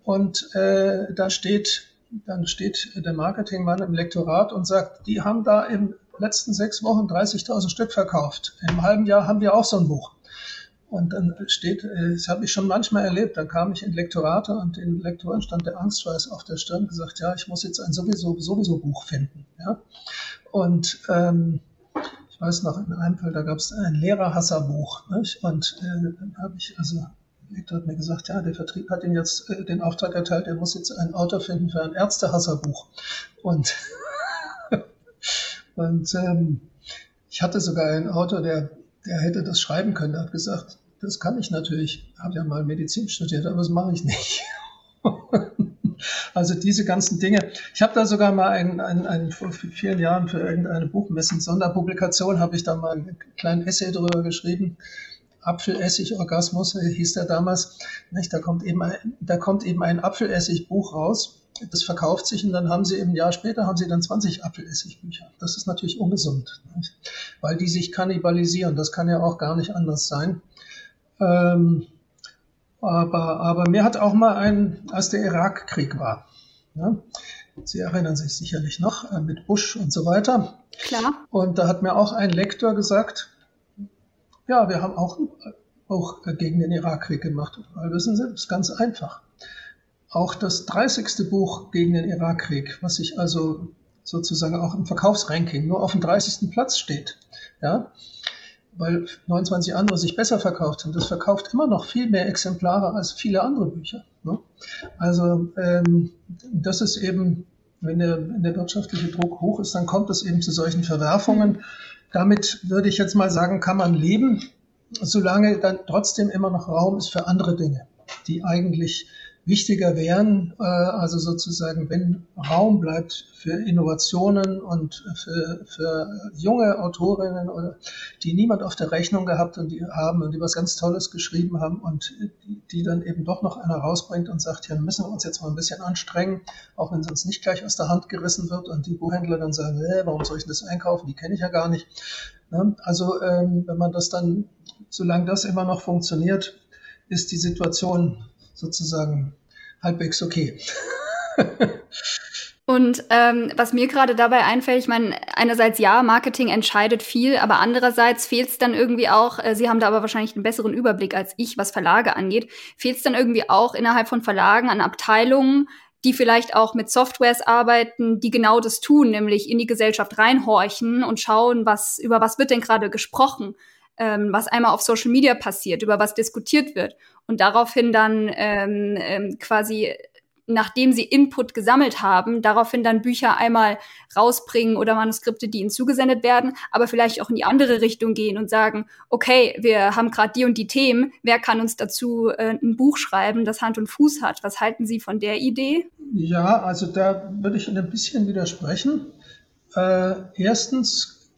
und äh, da steht, dann steht der Marketingmann im Lektorat und sagt, die haben da im letzten sechs Wochen 30.000 Stück verkauft. Im halben Jahr haben wir auch so ein Buch. Und dann steht, äh, das habe ich schon manchmal erlebt, dann kam ich in Lektorate und den Lektoren stand der Angstschweiß auf der Stirn gesagt, ja, ich muss jetzt ein sowieso, sowieso Buch finden. Ja? Und ähm, ich weiß noch, in einem Fall, da gab es ein Lehrerhasserbuch. Nicht? Und äh, dann habe ich, also Lektor hat mir gesagt, ja, der Vertrieb hat ihm jetzt äh, den Auftrag erteilt, er muss jetzt einen Autor finden für ein Ärztehasserbuch. Und, *laughs* und ähm, ich hatte sogar einen Autor, der der hätte das schreiben können. Der hat gesagt, das kann ich natürlich. Ich habe ja mal Medizin studiert, aber das mache ich nicht. *laughs* also diese ganzen Dinge. Ich habe da sogar mal einen, einen, einen, vor vielen Jahren für irgendeine Buchmessen Sonderpublikation habe ich da mal einen kleinen Essay drüber geschrieben. Apfelessig-Orgasmus hieß der damals. Da kommt eben ein, da kommt eben ein Apfelessig-Buch raus das verkauft sich und dann haben sie im Jahr später haben sie dann 20 Apfelessigbücher. Das ist natürlich ungesund, nicht? weil die sich kannibalisieren. Das kann ja auch gar nicht anders sein. Ähm, aber, aber mir hat auch mal ein, als der Irakkrieg war, ja, Sie erinnern sich sicherlich noch äh, mit Bush und so weiter. Klar. Und da hat mir auch ein Lektor gesagt, ja, wir haben auch, auch gegen den Irakkrieg gemacht. Weil wissen Sie, das ist ganz einfach auch das 30. Buch gegen den Irakkrieg, was sich also sozusagen auch im Verkaufsranking nur auf dem 30. Platz steht. Ja, weil 29 andere sich besser verkauft haben. Das verkauft immer noch viel mehr Exemplare als viele andere Bücher. Ne? Also ähm, das ist eben, wenn der, wenn der wirtschaftliche Druck hoch ist, dann kommt es eben zu solchen Verwerfungen. Damit würde ich jetzt mal sagen, kann man leben, solange dann trotzdem immer noch Raum ist für andere Dinge, die eigentlich wichtiger wären, äh, also sozusagen, wenn Raum bleibt für Innovationen und für, für junge Autorinnen, die niemand auf der Rechnung gehabt und die haben und die was ganz Tolles geschrieben haben und die, dann eben doch noch einer rausbringt und sagt, ja, müssen wir uns jetzt mal ein bisschen anstrengen, auch wenn es uns nicht gleich aus der Hand gerissen wird und die Buchhändler dann sagen, äh, warum soll ich das einkaufen, die kenne ich ja gar nicht. Ja, also ähm, wenn man das dann, solange das immer noch funktioniert, ist die Situation sozusagen halbwegs okay. *laughs* Und ähm, was mir gerade dabei einfällt, ich meine, einerseits ja, Marketing entscheidet viel, aber andererseits fehlt es dann irgendwie auch, äh, Sie haben da aber wahrscheinlich einen besseren Überblick als ich, was Verlage angeht, fehlt es dann irgendwie auch innerhalb von Verlagen an Abteilungen, die vielleicht auch mit Softwares arbeiten, die genau das tun, nämlich in die Gesellschaft reinhorchen und schauen, was über was wird denn gerade gesprochen, ähm, was einmal auf Social Media passiert, über was diskutiert wird und daraufhin dann ähm, ähm, quasi nachdem sie Input gesammelt haben, daraufhin dann Bücher einmal rausbringen oder Manuskripte, die ihnen zugesendet werden, aber vielleicht auch in die andere Richtung gehen und sagen, okay, wir haben gerade die und die Themen, wer kann uns dazu äh, ein Buch schreiben, das Hand und Fuß hat? Was halten Sie von der Idee? Ja, also da würde ich Ihnen ein bisschen widersprechen. Äh, erstens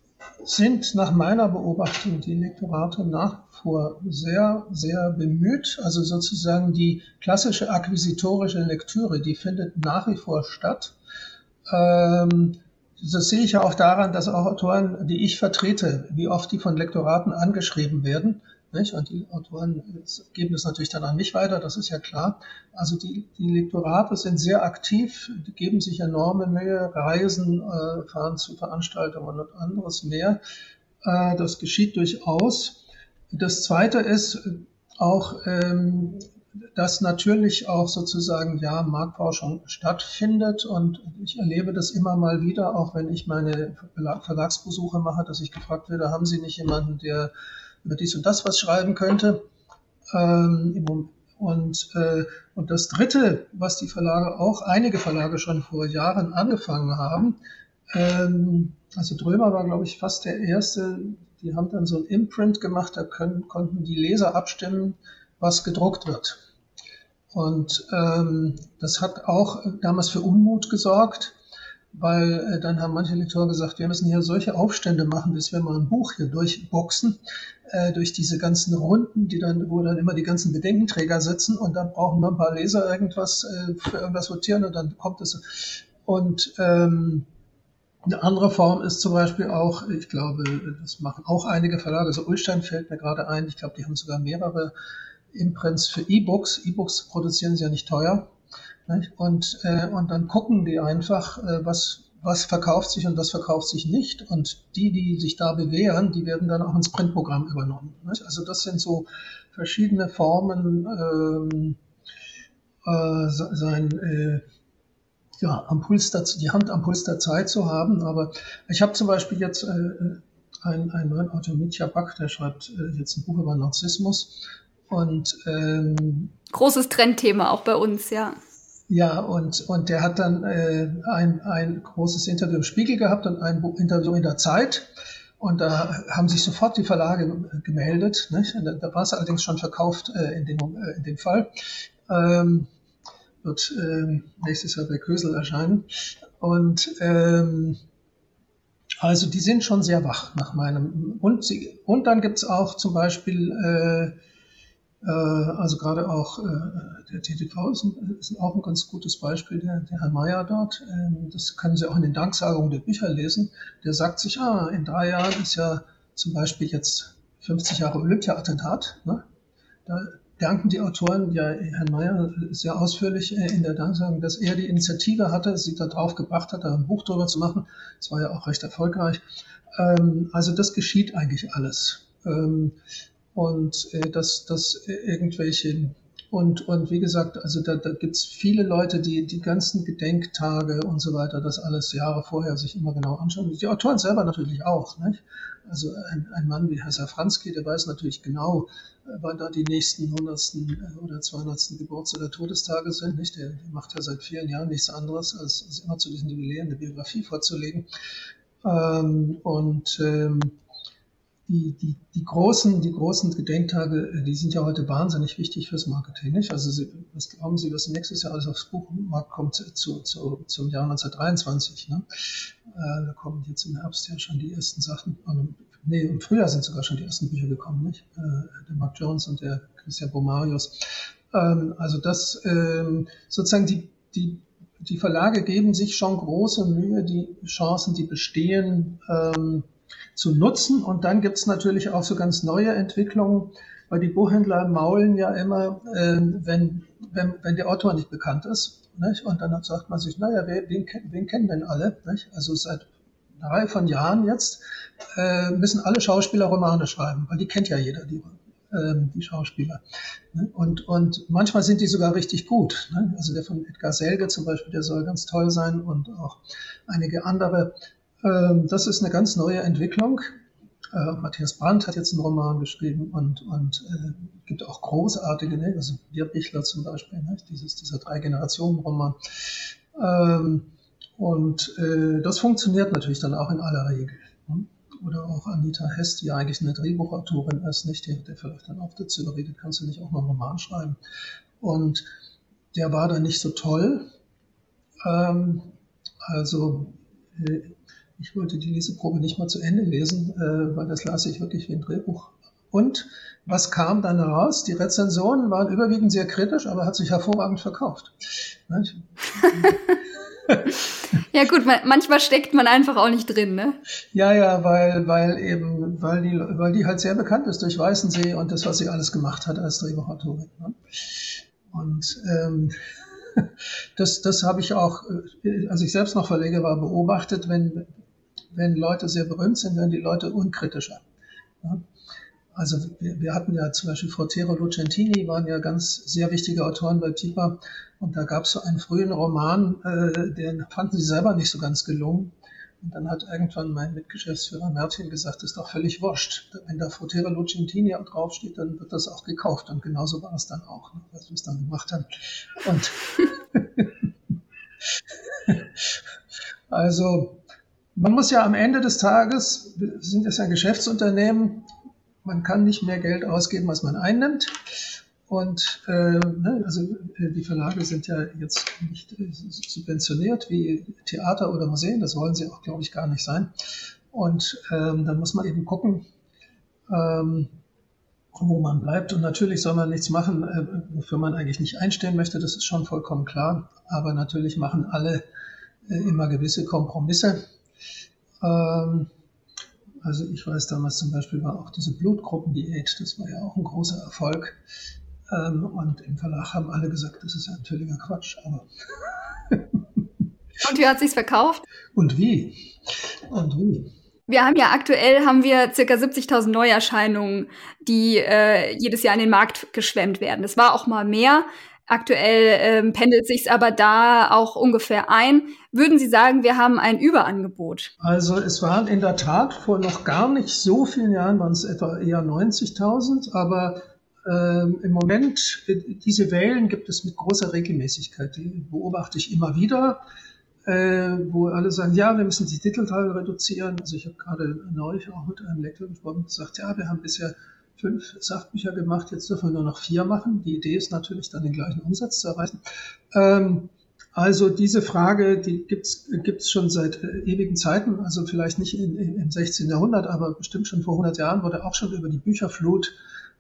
sind nach meiner Beobachtung die Lektorate nach vor sehr, sehr bemüht. Also sozusagen die klassische akquisitorische Lektüre, die findet nach wie vor statt. Ähm, das sehe ich ja auch daran, dass auch Autoren, die ich vertrete, wie oft die von Lektoraten angeschrieben werden. Nicht? Und die Autoren geben das natürlich dann an mich weiter, das ist ja klar. Also die, die Lektorate sind sehr aktiv, geben sich enorme Mühe, reisen, äh, fahren zu Veranstaltungen und anderes mehr. Äh, das geschieht durchaus. Das Zweite ist auch, ähm, dass natürlich auch sozusagen ja Marktforschung stattfindet und ich erlebe das immer mal wieder, auch wenn ich meine Verlagsbesuche mache, dass ich gefragt werde, haben Sie nicht jemanden, der über dies und das was schreiben könnte. Ähm, und, äh, und das Dritte, was die Verlage auch, einige Verlage schon vor Jahren angefangen haben, ähm, also Drömer war, glaube ich, fast der erste, die haben dann so ein Imprint gemacht, da können, konnten die Leser abstimmen, was gedruckt wird. Und ähm, das hat auch damals für Unmut gesorgt, weil äh, dann haben manche Lektoren gesagt, wir müssen hier solche Aufstände machen, bis wir mal ein Buch hier durchboxen, äh, durch diese ganzen Runden, die dann, wo dann immer die ganzen Bedenkenträger sitzen und dann brauchen wir ein paar Leser irgendwas äh, für irgendwas votieren und dann kommt es. Und ähm, eine andere Form ist zum Beispiel auch, ich glaube, das machen auch einige Verlage, also Ulstein fällt mir gerade ein, ich glaube, die haben sogar mehrere Imprints für E-Books. E-Books produzieren sie ja nicht teuer. Und, äh, und dann gucken die einfach, äh, was, was verkauft sich und was verkauft sich nicht. Und die, die sich da bewähren, die werden dann auch ins Printprogramm übernommen. Nicht? Also das sind so verschiedene Formen, ähm, äh, sein, äh, ja, am Puls der, die Hand am Puls der Zeit zu haben. Aber ich habe zum Beispiel jetzt äh, einen, einen neuen Autor, Mitya Back, der schreibt äh, jetzt ein Buch über Narzissmus. Und ähm, großes Trendthema auch bei uns, ja. Ja, und, und der hat dann äh, ein, ein großes Interview im Spiegel gehabt und ein Interview in der Zeit. Und da haben sich sofort die Verlage gemeldet. Nicht? Da, da war es allerdings schon verkauft äh, in, dem, äh, in dem Fall. Ähm, wird äh, nächstes Jahr bei Kösel erscheinen. Und ähm, also die sind schon sehr wach nach meinem. Und, sie, und dann gibt's auch zum Beispiel äh, äh, also gerade auch äh, der TTV ist, ein, ist auch ein ganz gutes Beispiel, der, der Herr Mayer dort. Ähm, das können Sie auch in den Danksagungen der Bücher lesen. Der sagt sich, ah, in drei Jahren ist ja zum Beispiel jetzt 50 Jahre Olympia-Attentat. Ne? Da danken die Autoren ja Herrn Mayer sehr ausführlich äh, in der Danksagung, dass er die Initiative hatte, sie da drauf gebracht hat, da ein Buch drüber zu machen. Das war ja auch recht erfolgreich. Ähm, also das geschieht eigentlich alles. Ähm, und äh, dass, dass irgendwelche und, und wie gesagt, also da, da gibt es viele Leute, die die ganzen Gedenktage und so weiter, das alles Jahre vorher sich immer genau anschauen. Die Autoren selber natürlich auch. Nicht? Also ein, ein Mann wie Herr Safranski, der weiß natürlich genau, äh, wann da die nächsten 100. Äh, oder 200. Geburts- oder Todestage sind. Nicht? Der, der macht ja seit vielen Jahren nichts anderes, als, als immer zu diesen Jubiläen eine Biografie vorzulegen. Ähm, und ähm, die, die, die, großen, die großen Gedenktage, äh, die sind ja heute wahnsinnig wichtig fürs Marketing. Nicht? Also Sie, was glauben Sie, was nächstes Jahr alles aufs Buchmarkt kommt zu, zu, zum Jahr 1923? Ne? Äh, da kommen jetzt im Herbst ja schon die ersten Sachen. Und, nee, im Frühjahr sind sogar schon die ersten Bücher gekommen, nicht? Äh, der Mark Jones und der Christian Bomarius. Ähm, also das ähm, sozusagen die, die die Verlage geben sich schon große Mühe, die Chancen, die bestehen, ähm, zu nutzen. Und dann gibt es natürlich auch so ganz neue Entwicklungen, weil die Buchhändler maulen ja immer, äh, wenn, wenn, wenn der Autor nicht bekannt ist. Nicht? Und dann sagt man sich, naja, wen, wen, kennen denn alle? Nicht? Also seit einer Reihe von Jahren jetzt äh, müssen alle Schauspieler Romane schreiben, weil die kennt ja jeder, die, äh, die Schauspieler. Ne? Und, und manchmal sind die sogar richtig gut. Ne? Also der von Edgar Selge zum Beispiel, der soll ganz toll sein und auch einige andere. Ähm, das ist eine ganz neue Entwicklung. Äh, Matthias Brandt hat jetzt einen Roman geschrieben und, und äh, gibt auch großartige, ne? also Bierbichler zum Beispiel, ne? Dieses, dieser Drei-Generationen-Roman. Ähm, und äh, das funktioniert natürlich dann auch in aller Regel. Ne? Oder auch Anita Hess, die eigentlich eine Drehbuchautorin ist, nicht? Die, der vielleicht dann auch dazu überredet, kannst du nicht auch noch einen Roman schreiben? Und der war dann nicht so toll. Ähm, also äh, ich wollte die Leseprobe nicht mal zu Ende lesen, äh, weil das las ich wirklich wie ein Drehbuch. Und was kam dann heraus? Die Rezensionen waren überwiegend sehr kritisch, aber hat sich hervorragend verkauft. *laughs* ja gut, manchmal steckt man einfach auch nicht drin, ne? Ja, ja, weil, weil eben, weil die, weil die halt sehr bekannt ist durch Weißensee und das, was sie alles gemacht hat als Drehbuchautorin. Ne? Und ähm, *laughs* das, das habe ich auch, äh, als ich selbst noch Verleger war, beobachtet, wenn, wenn Leute sehr berühmt sind, werden die Leute unkritischer. Ja? Also wir, wir, hatten ja zum Beispiel Frotero Lucentini, waren ja ganz sehr wichtige Autoren bei Pipa. Und da gab es so einen frühen Roman, äh, den fanden sie selber nicht so ganz gelungen. Und dann hat irgendwann mein Mitgeschäftsführer Mertin gesagt, das ist doch völlig wurscht. Wenn da Frotero Lucentini draufsteht, dann wird das auch gekauft. Und genauso war es dann auch, ne, was wir es dann gemacht haben. Und *laughs* *laughs* also man muss ja am Ende des Tages, sind es ein Geschäftsunternehmen, man kann nicht mehr Geld ausgeben, als man einnimmt. Und äh, ne, also äh, die Verlage sind ja jetzt nicht äh, subventioniert wie Theater oder Museen, das wollen sie auch, glaube ich, gar nicht sein. Und ähm, dann muss man eben gucken, ähm, wo man bleibt. Und natürlich soll man nichts machen, äh, wofür man eigentlich nicht einstehen möchte, das ist schon vollkommen klar. Aber natürlich machen alle äh, immer gewisse Kompromisse. Ähm, also ich weiß damals zum Beispiel war auch diese Blutgruppendiät, das war ja auch ein großer Erfolg. Ähm, und im Verlag haben alle gesagt, das ist ja ein völliger Quatsch. Aber und wie hat sich's verkauft? Und wie? Und wie? Wir haben ja aktuell haben wir circa 70.000 Neuerscheinungen, die äh, jedes Jahr in den Markt geschwemmt werden. Es war auch mal mehr. Aktuell ähm, pendelt sich aber da auch ungefähr ein. Würden Sie sagen, wir haben ein Überangebot? Also es waren in der Tat vor noch gar nicht so vielen Jahren, waren es etwa eher 90.000, aber ähm, im Moment, äh, diese Wellen gibt es mit großer Regelmäßigkeit. Die beobachte ich immer wieder, äh, wo alle sagen, ja, wir müssen die Titelteile reduzieren. Also ich habe gerade neulich auch mit einem Lektor gesprochen und gesagt, ja, wir haben bisher fünf Sachbücher gemacht, jetzt dürfen wir nur noch vier machen. Die Idee ist natürlich dann den gleichen Umsatz zu erreichen. Ähm, also diese Frage, die gibt's gibt's schon seit äh, ewigen Zeiten, also vielleicht nicht in, in, im 16. Jahrhundert, aber bestimmt schon vor 100 Jahren wurde auch schon über die Bücherflut.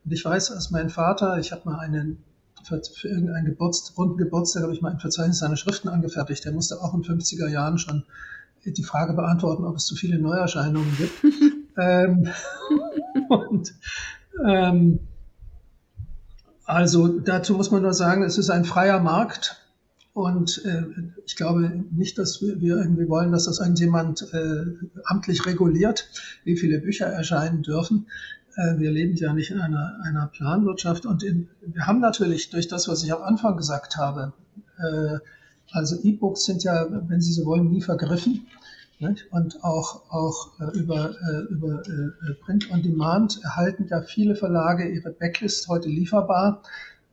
Und ich weiß, als mein Vater, ich habe mal einen für, für irgendeinen Geburtstag, runden Geburtstag habe ich mal ein Verzeichnis seiner Schriften angefertigt. Der musste auch in 50er Jahren schon die Frage beantworten, ob es zu viele Neuerscheinungen gibt. *laughs* ähm, *laughs* und ähm, also dazu muss man nur sagen, es ist ein freier Markt und äh, ich glaube nicht, dass wir, wir, irgendwie wollen, dass das irgendjemand äh, amtlich reguliert, wie viele Bücher erscheinen dürfen. Äh, wir leben ja nicht in einer, einer Planwirtschaft und in, wir haben natürlich durch das, was ich am Anfang gesagt habe, äh, also E-Books sind ja, wenn Sie so wollen, nie vergriffen. Nicht? Und auch, auch äh, über, äh, über äh, Print on Demand erhalten ja viele Verlage ihre Backlist heute lieferbar.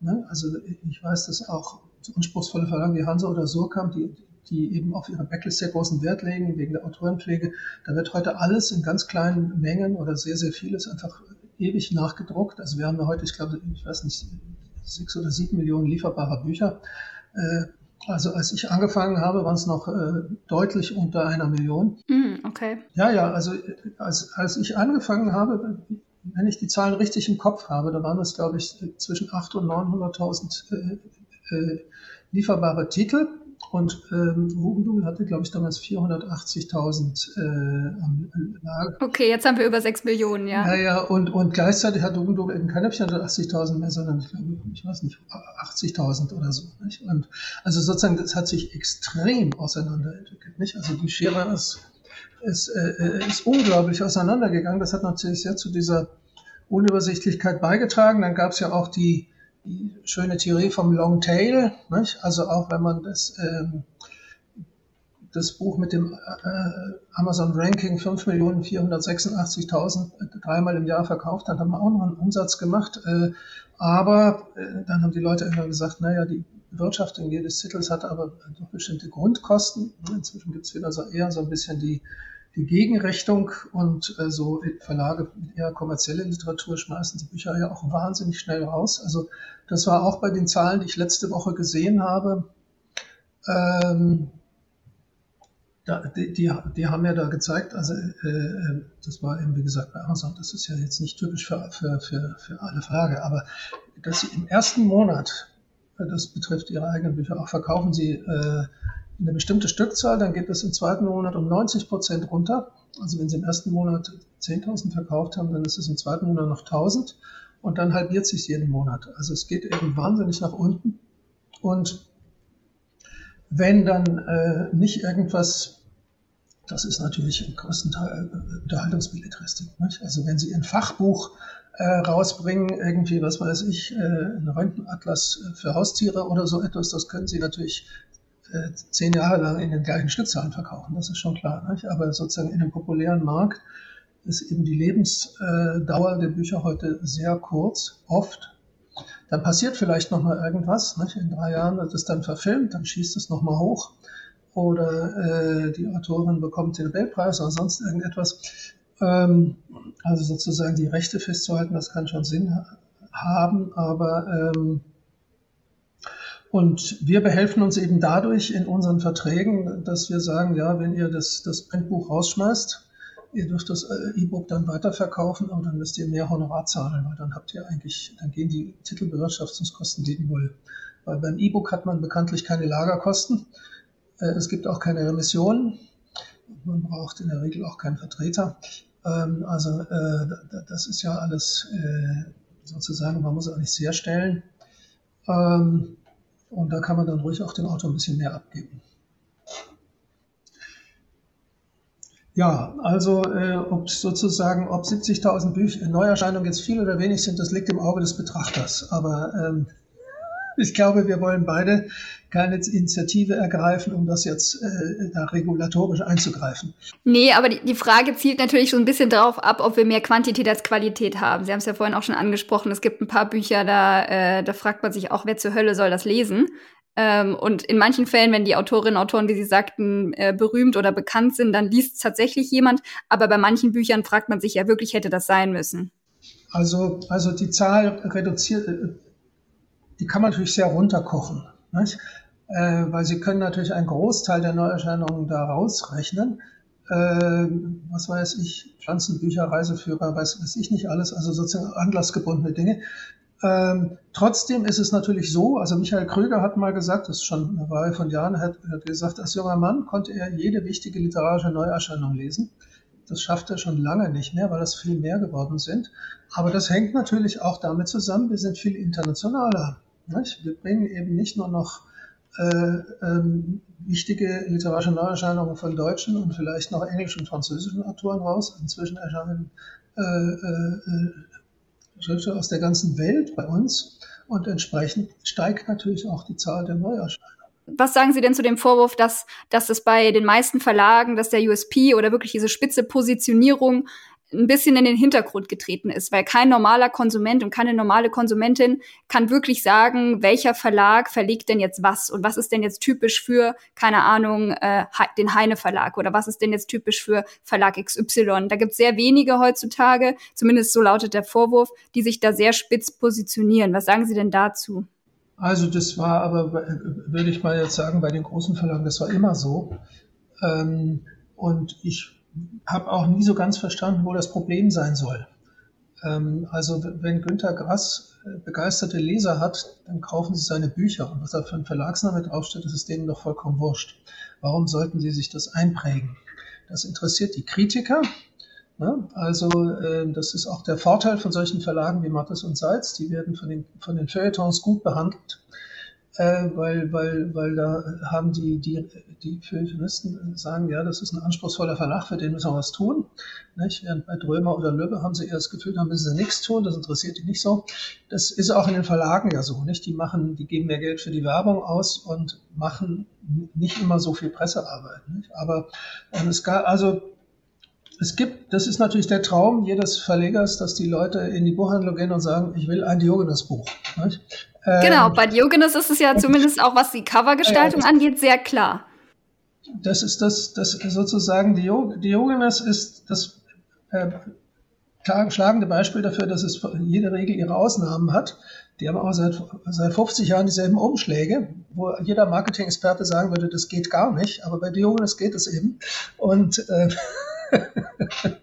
Ne? Also ich weiß, dass auch anspruchsvolle Verlage wie Hansa oder Surkamp, die, die eben auf ihre Backlist sehr großen Wert legen, wegen der Autorenpflege, da wird heute alles in ganz kleinen Mengen oder sehr, sehr vieles einfach ewig nachgedruckt. Also wir haben ja heute, ich glaube, ich weiß nicht, sechs oder sieben Millionen lieferbare Bücher. Äh, also als ich angefangen habe, waren es noch äh, deutlich unter einer Million. Mm, okay. Ja, ja, also als, als ich angefangen habe, wenn ich die Zahlen richtig im Kopf habe, da waren es, glaube ich, zwischen 800.000 und 900.000 äh, äh, lieferbare Titel. Und ähm, Hugendubel hatte, glaube ich, damals 480.000 äh, am Lager. Okay, jetzt haben wir über 6 Millionen, ja. Ja, ja, und, und gleichzeitig hat Hugendubel eben keine 480.000 mehr, sondern ich glaube, ich weiß nicht, 80.000 oder so. Nicht? Und also sozusagen, das hat sich extrem auseinanderentwickelt. Nicht? Also die Schere ist, ist, äh, ist unglaublich auseinandergegangen. Das hat natürlich sehr zu dieser Unübersichtlichkeit beigetragen. Dann gab es ja auch die die schöne Theorie vom Long Tail. Nicht? Also auch wenn man das, ähm, das Buch mit dem äh, Amazon Ranking 5.486.000 dreimal im Jahr verkauft hat, haben wir auch noch einen Umsatz gemacht. Äh, aber äh, dann haben die Leute immer gesagt, naja, die Bewirtschaftung jedes Titels hat aber doch bestimmte Grundkosten. Inzwischen gibt es wieder so eher so ein bisschen die, die Gegenrichtung und äh, so Verlage mit eher kommerzielle Literatur schmeißen die Bücher ja auch wahnsinnig schnell raus. Also das war auch bei den Zahlen, die ich letzte Woche gesehen habe. Ähm, da, die, die, die, haben ja da gezeigt, also äh, äh, das war eben wie gesagt bei Amazon, das ist ja jetzt nicht typisch für, für, für, für alle Verlage, aber dass sie im ersten Monat, äh, das betrifft ihre eigenen Bücher, auch verkaufen sie äh, eine bestimmte Stückzahl, dann geht es im zweiten Monat um 90 Prozent runter. Also wenn sie im ersten Monat 10.000 verkauft haben, dann ist es im zweiten Monat noch 1.000 und dann halbiert sich jeden Monat. Also es geht eben wahnsinnig nach unten und wenn dann äh, nicht irgendwas, das ist natürlich im größten Teil äh, Unterhaltungsbelletristik. Nicht? Also wenn Sie ein Fachbuch äh, rausbringen, irgendwie, was weiß ich, äh, ein Röntgenatlas für Haustiere oder so etwas, das können Sie natürlich äh, zehn Jahre lang in den gleichen Stückzahlen verkaufen, das ist schon klar. Nicht? Aber sozusagen in einem populären Markt ist eben die Lebensdauer der Bücher heute sehr kurz, oft dann passiert vielleicht noch mal irgendwas. Nicht? In drei Jahren wird es dann verfilmt, dann schießt es noch mal hoch. Oder äh, die Autorin bekommt den Nobelpreis oder sonst irgendetwas. Ähm, also sozusagen die Rechte festzuhalten, das kann schon Sinn ha haben, aber ähm, und wir behelfen uns eben dadurch in unseren Verträgen, dass wir sagen, ja, wenn ihr das, das Printbuch rausschmeißt, ihr dürft das äh, E-Book dann weiterverkaufen, aber dann müsst ihr mehr Honorar zahlen, weil dann habt ihr eigentlich, dann gehen die Titelbewirtschaftungskosten gegen Null. Weil beim E-Book hat man bekanntlich keine Lagerkosten. Äh, es gibt auch keine Remissionen. Man braucht in der Regel auch keinen Vertreter. Ähm, also äh, das ist ja alles sozusagen, man muss auch nichts herstellen. Ähm, und da kann man dann ruhig auch dem Auto ein bisschen mehr abgeben. Ja, also äh, ob sozusagen, ob 70.000 Bücher Neuerscheinungen jetzt viel oder wenig sind, das liegt im Auge des Betrachters. Aber ähm, ich glaube, wir wollen beide keine Initiative ergreifen, um das jetzt äh, da regulatorisch einzugreifen. Nee, aber die, die Frage zielt natürlich schon ein bisschen darauf ab, ob wir mehr Quantität als Qualität haben. Sie haben es ja vorhin auch schon angesprochen, es gibt ein paar Bücher, da, äh, da fragt man sich auch, wer zur Hölle soll das lesen? Ähm, und in manchen Fällen, wenn die Autorinnen und Autoren, wie Sie sagten, äh, berühmt oder bekannt sind, dann liest tatsächlich jemand. Aber bei manchen Büchern fragt man sich ja wirklich, hätte das sein müssen. Also, also die Zahl reduziert, äh, die kann man natürlich sehr runterkochen. Nicht? Äh, weil Sie können natürlich einen Großteil der Neuerscheinungen da rausrechnen. Äh, was weiß ich, Pflanzenbücher, Reiseführer, weiß, weiß ich nicht alles, also sozusagen anlassgebundene Dinge. Ähm, trotzdem ist es natürlich so, also Michael Krüger hat mal gesagt, das ist schon eine Reihe von Jahren, hat, hat gesagt, als junger Mann konnte er jede wichtige literarische Neuerscheinung lesen. Das schafft er schon lange nicht mehr, weil das viel mehr geworden sind. Aber das hängt natürlich auch damit zusammen, wir sind viel internationaler. Wir bringen eben nicht nur noch äh, ähm, wichtige literarische Neuerscheinungen von deutschen und vielleicht noch englischen und französischen Autoren raus. Inzwischen erscheinen äh, äh, Schriftsteller aus der ganzen Welt bei uns und entsprechend steigt natürlich auch die Zahl der Neuerscheinungen. Was sagen Sie denn zu dem Vorwurf, dass, dass es bei den meisten Verlagen, dass der USP oder wirklich diese spitze Positionierung ein bisschen in den Hintergrund getreten ist, weil kein normaler Konsument und keine normale Konsumentin kann wirklich sagen, welcher Verlag verlegt denn jetzt was und was ist denn jetzt typisch für, keine Ahnung, äh, den Heine Verlag oder was ist denn jetzt typisch für Verlag XY. Da gibt es sehr wenige heutzutage, zumindest so lautet der Vorwurf, die sich da sehr spitz positionieren. Was sagen Sie denn dazu? Also das war aber, würde ich mal jetzt sagen, bei den großen Verlagen, das war immer so. Ähm, und ich habe auch nie so ganz verstanden, wo das Problem sein soll. Ähm, also wenn Günter Grass äh, begeisterte Leser hat, dann kaufen sie seine Bücher. Und was da für ein Verlagsname draufsteht, das ist denen doch vollkommen wurscht. Warum sollten sie sich das einprägen? Das interessiert die Kritiker. Ne? Also äh, das ist auch der Vorteil von solchen Verlagen wie Mattes und Seitz. Die werden von den, von den Feuilletons gut behandelt. Äh, weil, weil, weil da haben die, die, die Feuilletonisten sagen, ja, das ist ein anspruchsvoller Verlag, für den müssen wir was tun. Nicht? Während bei Drömer oder Löbe haben sie eher das Gefühl, da müssen sie nichts tun, das interessiert die nicht so. Das ist auch in den Verlagen ja so, nicht? Die machen, die geben mehr Geld für die Werbung aus und machen nicht immer so viel Pressearbeit. Nicht? Aber ähm, es gab, also es gibt, das ist natürlich der Traum jedes Verlegers, dass die Leute in die Buchhandlung gehen und sagen, ich will ein Diogenes-Buch. Genau, ähm, bei Diogenes ist es ja zumindest auch, was die Covergestaltung ja, angeht, sehr klar. Das ist das, das sozusagen, Diogenes ist das äh, schlagende Beispiel dafür, dass es jede Regel ihre Ausnahmen hat. Die haben auch seit, seit 50 Jahren dieselben Umschläge, wo jeder Marketing-Experte sagen würde, das geht gar nicht, aber bei Diogenes geht es eben. Und äh, *laughs*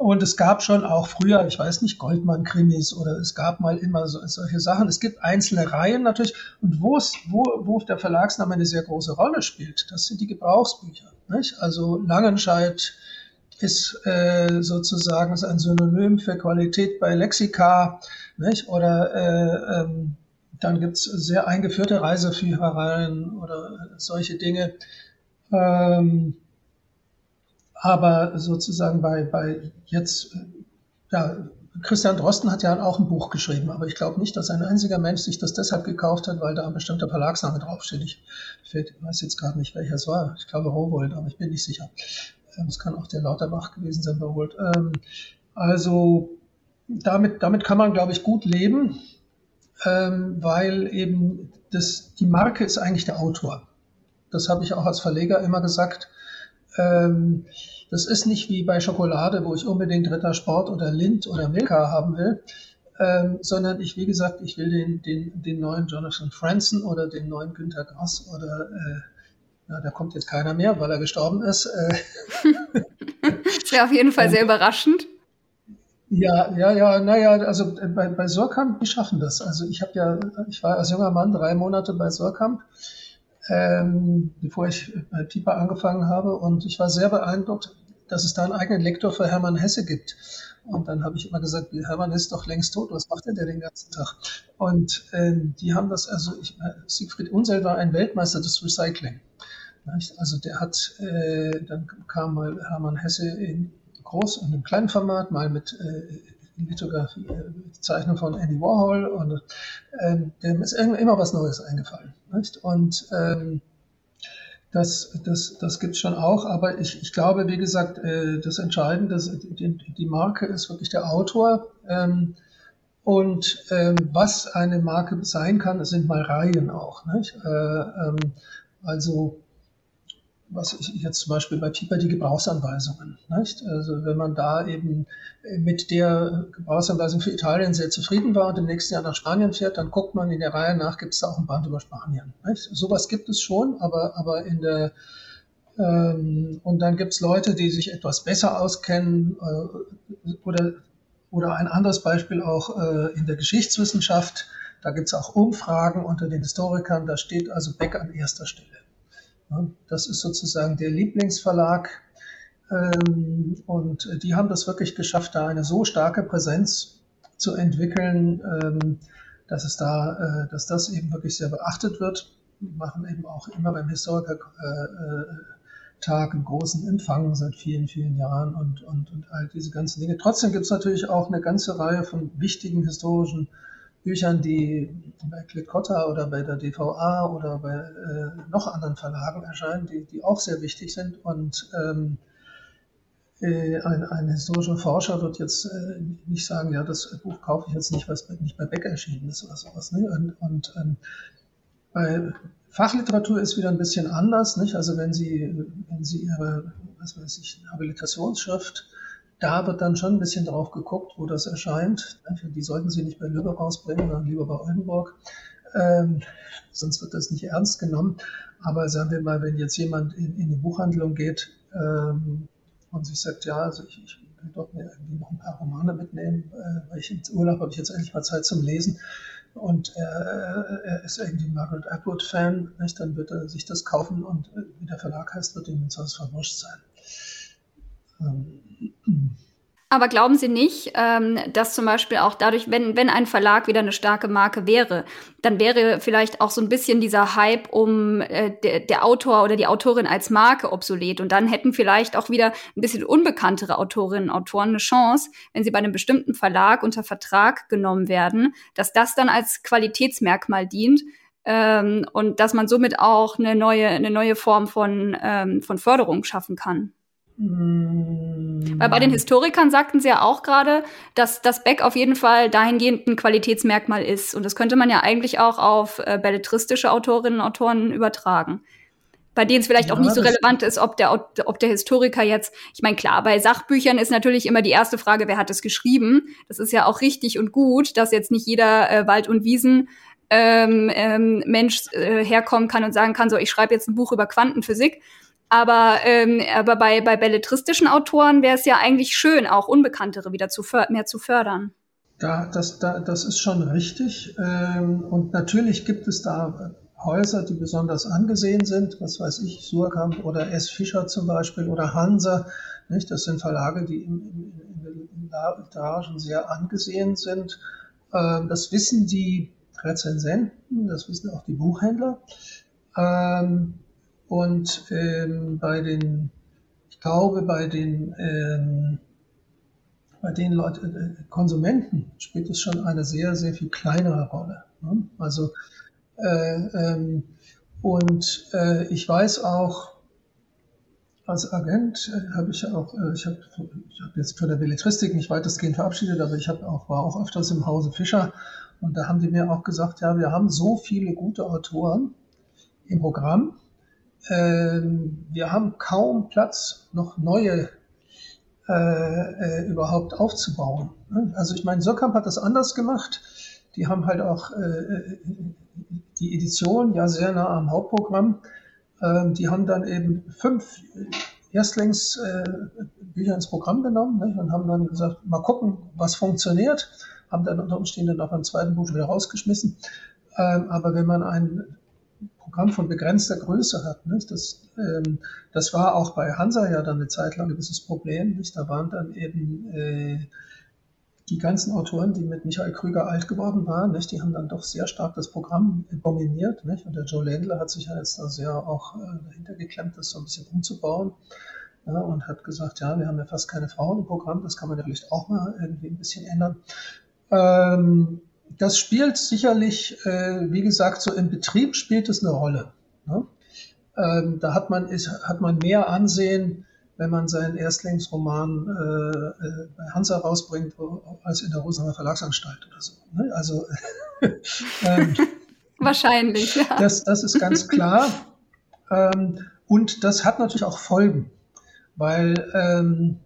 Und es gab schon auch früher, ich weiß nicht, Goldmann-Krimis oder es gab mal immer so, solche Sachen. Es gibt einzelne Reihen natürlich. Und wo, es, wo, wo der Verlagsname eine sehr große Rolle spielt, das sind die Gebrauchsbücher. Nicht? Also Langenscheid ist äh, sozusagen ein Synonym für Qualität bei Lexika. Nicht? Oder äh, ähm, dann gibt es sehr eingeführte Reiseführereien oder solche Dinge. Ähm, aber sozusagen bei, bei jetzt, ja, Christian Drosten hat ja auch ein Buch geschrieben, aber ich glaube nicht, dass ein einziger Mensch sich das deshalb gekauft hat, weil da ein bestimmter Verlagsname draufsteht. Ich, weiß jetzt gerade nicht, welcher es war. Ich glaube Rowold, aber ich bin nicht sicher. Ähm, es kann auch der Lauterbach gewesen sein, Rowold. Ähm, also damit, damit kann man, glaube ich, gut leben, ähm, weil eben das, die Marke ist eigentlich der Autor. Das habe ich auch als Verleger immer gesagt ähm, das ist nicht wie bei Schokolade, wo ich unbedingt Ritter Sport oder Lind oder Milka haben will, ähm, sondern ich, wie gesagt, ich will den, den, den neuen Jonathan Franzen oder den neuen Günter Grass oder äh, na, da kommt jetzt keiner mehr, weil er gestorben ist. Äh. *laughs* das wäre auf jeden Fall sehr überraschend. Ja, ja, ja, naja, also äh, bei, bei Surkamp, die schaffen das. Also ich habe ja, ich war als junger Mann drei Monate bei Surkamp ähm, bevor ich bei Piper angefangen habe. Und ich war sehr beeindruckt, dass es da einen eigenen Lektor für Hermann Hesse gibt. Und dann habe ich immer gesagt, Hermann ist doch längst tot, was macht denn der den ganzen Tag? Und äh, die haben das, also ich, Siegfried Unseld war ein Weltmeister des Recycling. Also der hat, äh, dann kam mal Hermann Hesse in groß und im kleinen Format, mal mit äh, Lithografie, äh, Zeichnung von Andy Warhol und ähm, dem ist immer was Neues eingefallen. Nicht? Und ähm, das, das, das gibt es schon auch, aber ich, ich glaube, wie gesagt, äh, das Entscheidende, die, die Marke ist wirklich der Autor. Ähm, und ähm, was eine Marke sein kann, sind mal Reihen auch. Nicht? Äh, ähm, also was ich jetzt zum Beispiel bei Piper die Gebrauchsanweisungen. Nicht? Also wenn man da eben mit der Gebrauchsanweisung für Italien sehr zufrieden war und im nächsten Jahr nach Spanien fährt, dann guckt man in der Reihe nach, gibt es da auch ein Band über Spanien. Nicht? Sowas gibt es schon, aber, aber in der ähm, und dann gibt es Leute, die sich etwas besser auskennen äh, oder, oder ein anderes Beispiel auch äh, in der Geschichtswissenschaft. Da gibt es auch Umfragen unter den Historikern, da steht also Beck an erster Stelle. Das ist sozusagen der Lieblingsverlag. Ähm, und die haben das wirklich geschafft, da eine so starke Präsenz zu entwickeln, ähm, dass es da, äh, dass das eben wirklich sehr beachtet wird. Wir machen eben auch immer beim Historikertag einen großen Empfang seit vielen, vielen Jahren und, und, und all diese ganzen Dinge. Trotzdem gibt es natürlich auch eine ganze Reihe von wichtigen historischen Büchern, die bei Clicotta oder bei der DVA oder bei äh, noch anderen Verlagen erscheinen, die, die auch sehr wichtig sind. Und ähm, äh, ein, ein, historischer Forscher wird jetzt äh, nicht sagen, ja, das Buch kaufe ich jetzt nicht, was nicht bei Beck erschienen ist oder sowas. Ne? Und, und ähm, bei Fachliteratur ist wieder ein bisschen anders. Nicht? Also wenn Sie, wenn Sie Ihre, was weiß ich, Habilitationsschrift da wird dann schon ein bisschen drauf geguckt, wo das erscheint. Die sollten Sie nicht bei Lübbe rausbringen, sondern lieber bei Oldenburg. Ähm, sonst wird das nicht ernst genommen. Aber sagen wir mal, wenn jetzt jemand in, in die Buchhandlung geht ähm, und sich sagt, ja, also ich, ich will dort mir irgendwie noch ein paar Romane mitnehmen, äh, weil ich im Urlaub habe ich jetzt endlich mal Zeit zum Lesen und er, er ist irgendwie Margaret Atwood-Fan, dann wird er sich das kaufen und äh, wie der Verlag heißt, wird ihm ins verwurscht sein. Aber glauben Sie nicht, ähm, dass zum Beispiel auch dadurch, wenn, wenn ein Verlag wieder eine starke Marke wäre, dann wäre vielleicht auch so ein bisschen dieser Hype um äh, der, der Autor oder die Autorin als Marke obsolet. Und dann hätten vielleicht auch wieder ein bisschen unbekanntere Autorinnen und Autoren eine Chance, wenn sie bei einem bestimmten Verlag unter Vertrag genommen werden, dass das dann als Qualitätsmerkmal dient, ähm, und dass man somit auch eine neue, eine neue Form von, ähm, von Förderung schaffen kann. Weil bei den Historikern sagten sie ja auch gerade, dass das Beck auf jeden Fall dahingehend ein Qualitätsmerkmal ist. Und das könnte man ja eigentlich auch auf äh, belletristische Autorinnen und Autoren übertragen. Bei denen es vielleicht ja, auch nicht so relevant ist, ob der, ob der Historiker jetzt, ich meine, klar, bei Sachbüchern ist natürlich immer die erste Frage, wer hat es geschrieben? Das ist ja auch richtig und gut, dass jetzt nicht jeder äh, Wald- und Wiesen ähm, ähm, Mensch äh, herkommen kann und sagen kann, so, ich schreibe jetzt ein Buch über Quantenphysik aber, ähm, aber bei, bei belletristischen Autoren wäre es ja eigentlich schön, auch Unbekanntere wieder zu mehr zu fördern. Ja, das, da, das ist schon richtig. Ähm, und natürlich gibt es da Häuser, die besonders angesehen sind, was weiß ich, Surkamp oder S. Fischer zum Beispiel oder Hansa. Nicht? Das sind Verlage, die in, in, in den Literarischen sehr angesehen sind. Ähm, das wissen die Rezensenten, das wissen auch die Buchhändler. Ähm, und ähm, bei den, ich glaube, bei den, ähm, bei den Leuten, äh, Konsumenten spielt es schon eine sehr, sehr viel kleinere Rolle. Ne? Also, äh, ähm, und äh, ich weiß auch, als Agent äh, habe ich auch, äh, ich habe hab jetzt von der Belletristik nicht weitestgehend verabschiedet, aber ich auch, war auch öfters im Hause Fischer und da haben die mir auch gesagt, ja, wir haben so viele gute Autoren im Programm, wir haben kaum Platz, noch neue äh, äh, überhaupt aufzubauen. Also ich meine, Sokamp hat das anders gemacht. Die haben halt auch äh, die Edition ja sehr nah am Hauptprogramm. Ähm, die haben dann eben fünf Erstlingsbücher ins Programm genommen ne? und haben dann gesagt, mal gucken, was funktioniert. Haben dann unter Umständen noch beim zweiten Buch wieder rausgeschmissen. Ähm, aber wenn man ein Programm von begrenzter Größe hat. Nicht? Das, ähm, das war auch bei Hansa ja dann eine Zeit lang ein gewisses Problem. Nicht? Da waren dann eben äh, die ganzen Autoren, die mit Michael Krüger alt geworden waren, nicht? die haben dann doch sehr stark das Programm dominiert. Nicht? Und der Joe Ländler hat sich ja jetzt da sehr auch äh, dahinter geklemmt, das so ein bisschen umzubauen. Ja, und hat gesagt, ja, wir haben ja fast keine Frauen im Programm, das kann man ja vielleicht auch mal irgendwie ein bisschen ändern. Ähm, das spielt sicherlich, äh, wie gesagt, so im Betrieb spielt es eine Rolle. Ne? Ähm, da hat man, ist, hat man mehr Ansehen, wenn man seinen Erstlingsroman äh, äh bei Hansa rausbringt, als in der Rosaner Verlagsanstalt oder so. Ne? Also *laughs* ähm, *laughs* wahrscheinlich, ja. Das, das ist ganz klar. Ähm, und das hat natürlich auch Folgen, weil ähm,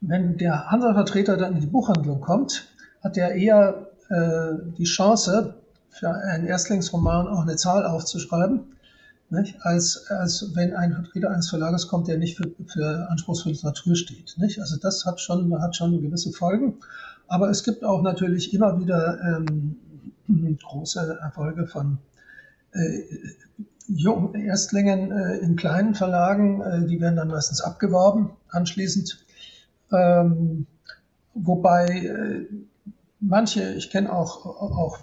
wenn der Hansa-Vertreter dann in die Buchhandlung kommt, hat er eher äh, die Chance, für einen Erstlingsroman auch eine Zahl aufzuschreiben, nicht? Als, als wenn ein Vertreter eines Verlages kommt, der nicht für, für anspruchsvolle Literatur steht. Nicht? Also das hat schon, hat schon gewisse Folgen. Aber es gibt auch natürlich immer wieder ähm, *clears throat* große Erfolge von äh, Jung, Erstlingen äh, in kleinen Verlagen, äh, die werden dann meistens abgeworben anschließend. Ähm, wobei äh, manche, ich kenne auch, auch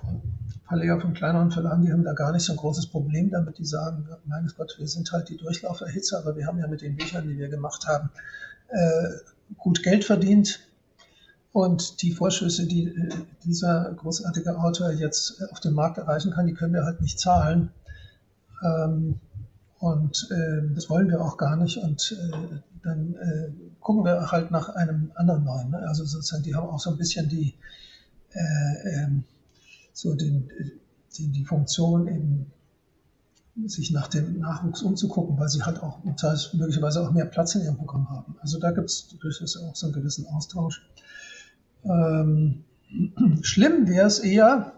Verleger von kleineren Verlagen, die haben da gar nicht so ein großes Problem damit. Die sagen, mein Gott, wir sind halt die Durchlauferhitzer, aber wir haben ja mit den Büchern, die wir gemacht haben, äh, gut Geld verdient. Und die Vorschüsse, die äh, dieser großartige Autor jetzt auf dem Markt erreichen kann, die können wir halt nicht zahlen. Ähm, und äh, das wollen wir auch gar nicht. Und äh, dann äh, gucken wir halt nach einem anderen neuen. Ne? Also sozusagen, die haben auch so ein bisschen die, so den, die, die Funktion eben sich nach dem Nachwuchs umzugucken, weil sie halt auch möglicherweise auch mehr Platz in ihrem Programm haben. Also da gibt es durchaus auch so einen gewissen Austausch. Ähm, schlimm wäre es eher,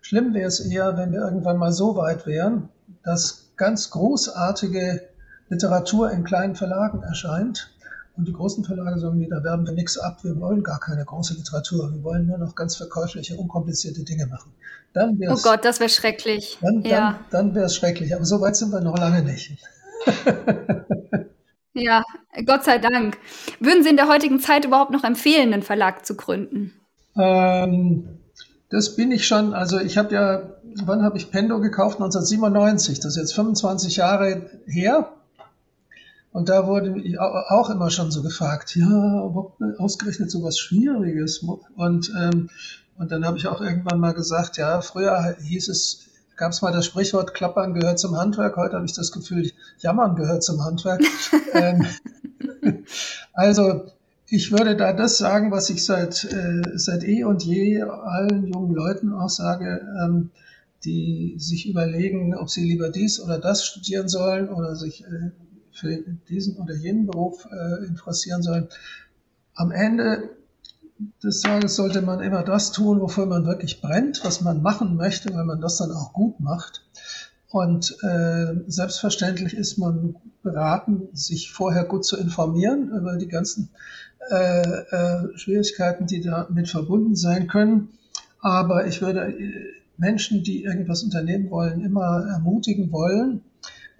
schlimm wäre es eher, wenn wir irgendwann mal so weit wären, dass ganz großartige Literatur in kleinen Verlagen erscheint und die großen Verlage sagen, nee, da werben wir nichts ab, wir wollen gar keine große Literatur, wir wollen nur noch ganz verkäufliche, unkomplizierte Dinge machen. Dann oh Gott, das wäre schrecklich. Dann, ja. dann, dann wäre es schrecklich, aber so weit sind wir noch lange nicht. *laughs* Ja, Gott sei Dank. Würden Sie in der heutigen Zeit überhaupt noch empfehlen, einen Verlag zu gründen? Ähm, das bin ich schon. Also ich habe ja, wann habe ich Pendo gekauft? 1997. Das ist jetzt 25 Jahre her. Und da wurde auch immer schon so gefragt, ja, ausgerechnet so was Schwieriges. Und, ähm, und dann habe ich auch irgendwann mal gesagt, ja, früher hieß es, gab es mal das Sprichwort, Klappern gehört zum Handwerk. Heute habe ich das Gefühl, Jammern gehört zum Handwerk. *laughs* ähm, also ich würde da das sagen, was ich seit, äh, seit eh und je allen jungen Leuten auch sage, ähm, die sich überlegen, ob sie lieber dies oder das studieren sollen oder sich äh, für diesen oder jenen Beruf äh, interessieren sollen. Am Ende des Tages sollte man immer das tun, wofür man wirklich brennt, was man machen möchte, weil man das dann auch gut macht. Und äh, selbstverständlich ist man beraten, sich vorher gut zu informieren über die ganzen äh, äh, Schwierigkeiten, die damit verbunden sein können. Aber ich würde äh, Menschen, die irgendwas unternehmen wollen, immer ermutigen wollen.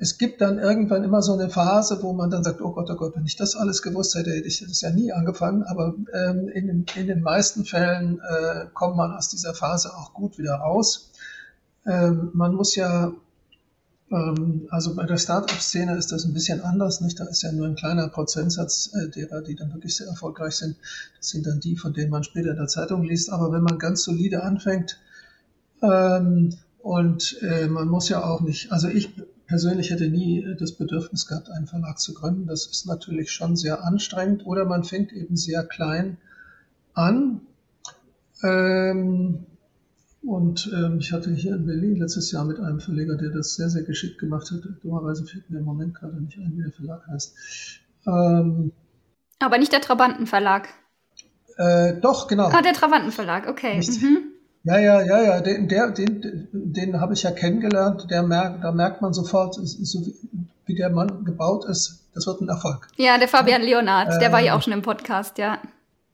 Es gibt dann irgendwann immer so eine Phase, wo man dann sagt, oh Gott, oh Gott, wenn ich das alles gewusst hätte, hätte ich das ja nie angefangen. Aber ähm, in, den, in, den, meisten Fällen äh, kommt man aus dieser Phase auch gut wieder raus. Ähm, man muss ja ähm, also bei der Startup-Szene ist das ein bisschen anders, nicht? Da ist ja nur ein kleiner Prozentsatz äh, derer, die dann wirklich sehr erfolgreich sind. Das sind dann die, von denen man später in der Zeitung liest. Aber wenn man ganz solide anfängt, ähm, und äh, man muss ja auch nicht, also ich persönlich hätte nie das Bedürfnis gehabt, einen Verlag zu gründen. Das ist natürlich schon sehr anstrengend. Oder man fängt eben sehr klein an. Ähm, und ähm, ich hatte hier in Berlin letztes Jahr mit einem Verleger, der das sehr, sehr geschickt gemacht hat. Dummerweise fällt mir im Moment gerade nicht ein, wie der Verlag heißt. Ähm, Aber nicht der Trabantenverlag. Äh, doch, genau. Ah, der Trabantenverlag, okay. Mhm. Ja, ja, ja, ja, den, der, den, den habe ich ja kennengelernt. Der merkt, da merkt man sofort, so wie der Mann gebaut ist, das wird ein Erfolg. Ja, der Fabian Leonard, der ähm, war ja auch schon im Podcast, ja.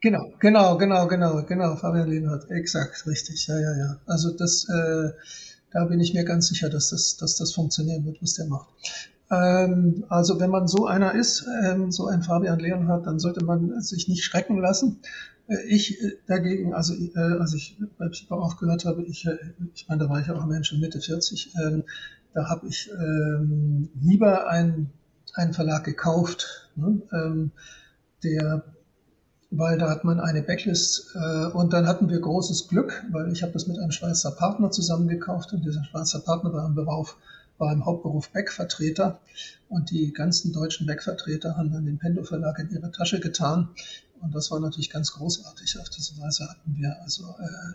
Genau, genau, genau, genau, genau, Fabian Lehnhardt, exakt, richtig, ja, ja, ja. Also das, äh, da bin ich mir ganz sicher, dass das, dass das funktionieren wird, was der macht. Ähm, also wenn man so einer ist, ähm, so ein Fabian Leonhardt, dann sollte man sich nicht schrecken lassen. Äh, ich äh, dagegen, also äh, als ich bei Pieper aufgehört habe, ich, äh, ich meine, da war ich auch schon Mitte 40, ähm, da habe ich ähm, lieber einen, einen Verlag gekauft, ne, ähm, der weil da hat man eine Backlist äh, und dann hatten wir großes Glück, weil ich habe das mit einem Schweizer Partner zusammen gekauft und dieser Schweizer Partner war im Beruf, war im Hauptberuf Backvertreter und die ganzen deutschen Backvertreter haben dann den Pendo Verlag in ihre Tasche getan und das war natürlich ganz großartig. Auf diese Weise hatten wir also äh,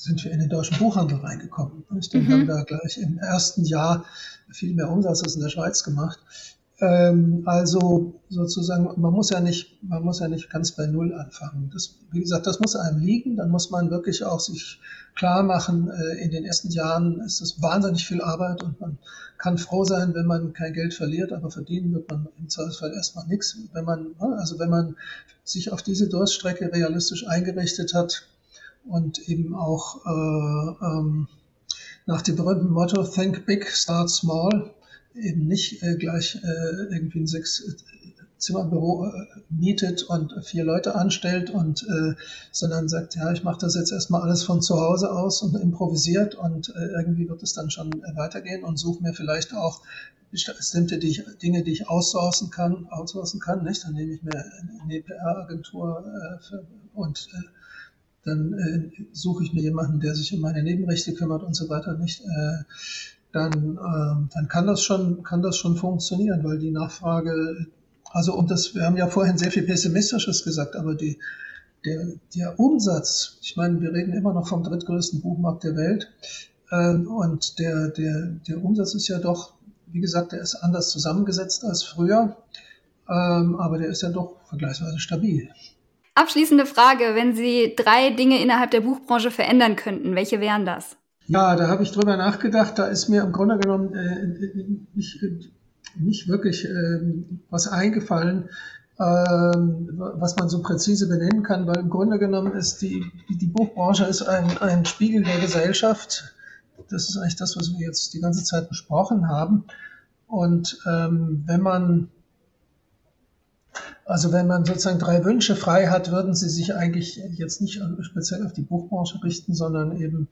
sind wir in den deutschen Buchhandel reingekommen. Und dann mhm. haben wir gleich im ersten Jahr viel mehr Umsatz als in der Schweiz gemacht. Ähm, also sozusagen, man muss ja nicht, man muss ja nicht ganz bei Null anfangen. Das, wie gesagt, das muss einem liegen. Dann muss man wirklich auch sich klar machen, äh, in den ersten Jahren ist es wahnsinnig viel Arbeit und man kann froh sein, wenn man kein Geld verliert, aber verdienen wird man im Zweifelsfall erstmal nichts. Wenn man, ne, also wenn man sich auf diese Durststrecke realistisch eingerichtet hat und eben auch äh, ähm, nach dem berühmten Motto Think Big, Start Small, eben nicht äh, gleich äh, irgendwie ein sechs äh, Zimmerbüro äh, mietet und vier Leute anstellt und äh, sondern sagt, ja, ich mache das jetzt erstmal alles von zu Hause aus und improvisiert und äh, irgendwie wird es dann schon äh, weitergehen und suche mir vielleicht auch bestimmte Dinge, die ich outsourcen kann, outsourcen kann, nicht? Dann nehme ich mir eine PR-Agentur äh, und äh, dann äh, suche ich mir jemanden, der sich um meine Nebenrechte kümmert und so weiter, nicht? Äh, dann, äh, dann kann das schon, kann das schon funktionieren, weil die Nachfrage, also und das, wir haben ja vorhin sehr viel Pessimistisches gesagt, aber die, der, der Umsatz, ich meine, wir reden immer noch vom drittgrößten Buchmarkt der Welt, äh, und der, der, der Umsatz ist ja doch, wie gesagt, der ist anders zusammengesetzt als früher, ähm, aber der ist ja doch vergleichsweise stabil. Abschließende Frage, wenn Sie drei Dinge innerhalb der Buchbranche verändern könnten, welche wären das? Ja, da habe ich drüber nachgedacht. Da ist mir im Grunde genommen äh, nicht, nicht wirklich äh, was eingefallen, äh, was man so präzise benennen kann, weil im Grunde genommen ist die, die Buchbranche ist ein, ein Spiegel der Gesellschaft. Das ist eigentlich das, was wir jetzt die ganze Zeit besprochen haben. Und ähm, wenn man Also wenn man sozusagen drei Wünsche frei hat, würden Sie sich eigentlich jetzt nicht speziell auf die Buchbranche richten, sondern eben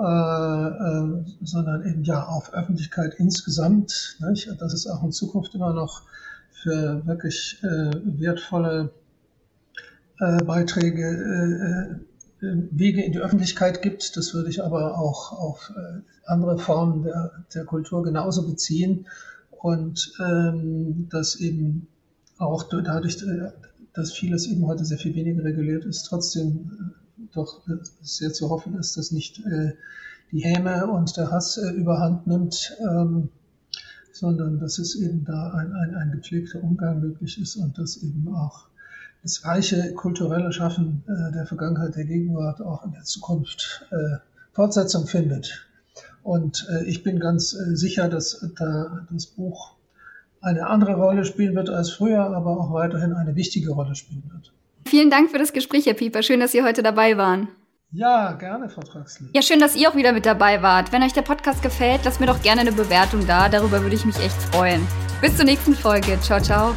äh, äh, sondern eben ja auf Öffentlichkeit insgesamt. Nicht? Dass es auch in Zukunft immer noch für wirklich äh, wertvolle äh, Beiträge äh, Wege in die Öffentlichkeit gibt. Das würde ich aber auch auf andere Formen der, der Kultur genauso beziehen. Und ähm, dass eben auch dadurch, dass vieles eben heute sehr viel weniger reguliert ist, trotzdem doch sehr zu hoffen ist, dass nicht äh, die Häme und der Hass äh, überhand nimmt, ähm, sondern dass es eben da ein, ein, ein gepflegter Umgang möglich ist und dass eben auch das reiche kulturelle Schaffen äh, der Vergangenheit, der Gegenwart auch in der Zukunft äh, Fortsetzung findet. Und äh, ich bin ganz äh, sicher, dass da das Buch eine andere Rolle spielen wird als früher, aber auch weiterhin eine wichtige Rolle spielen wird. Vielen Dank für das Gespräch, Herr Pieper. Schön, dass Sie heute dabei waren. Ja, gerne, Frau Traxel. Ja, schön, dass ihr auch wieder mit dabei wart. Wenn euch der Podcast gefällt, lasst mir doch gerne eine Bewertung da. Darüber würde ich mich echt freuen. Bis zur nächsten Folge. Ciao, ciao.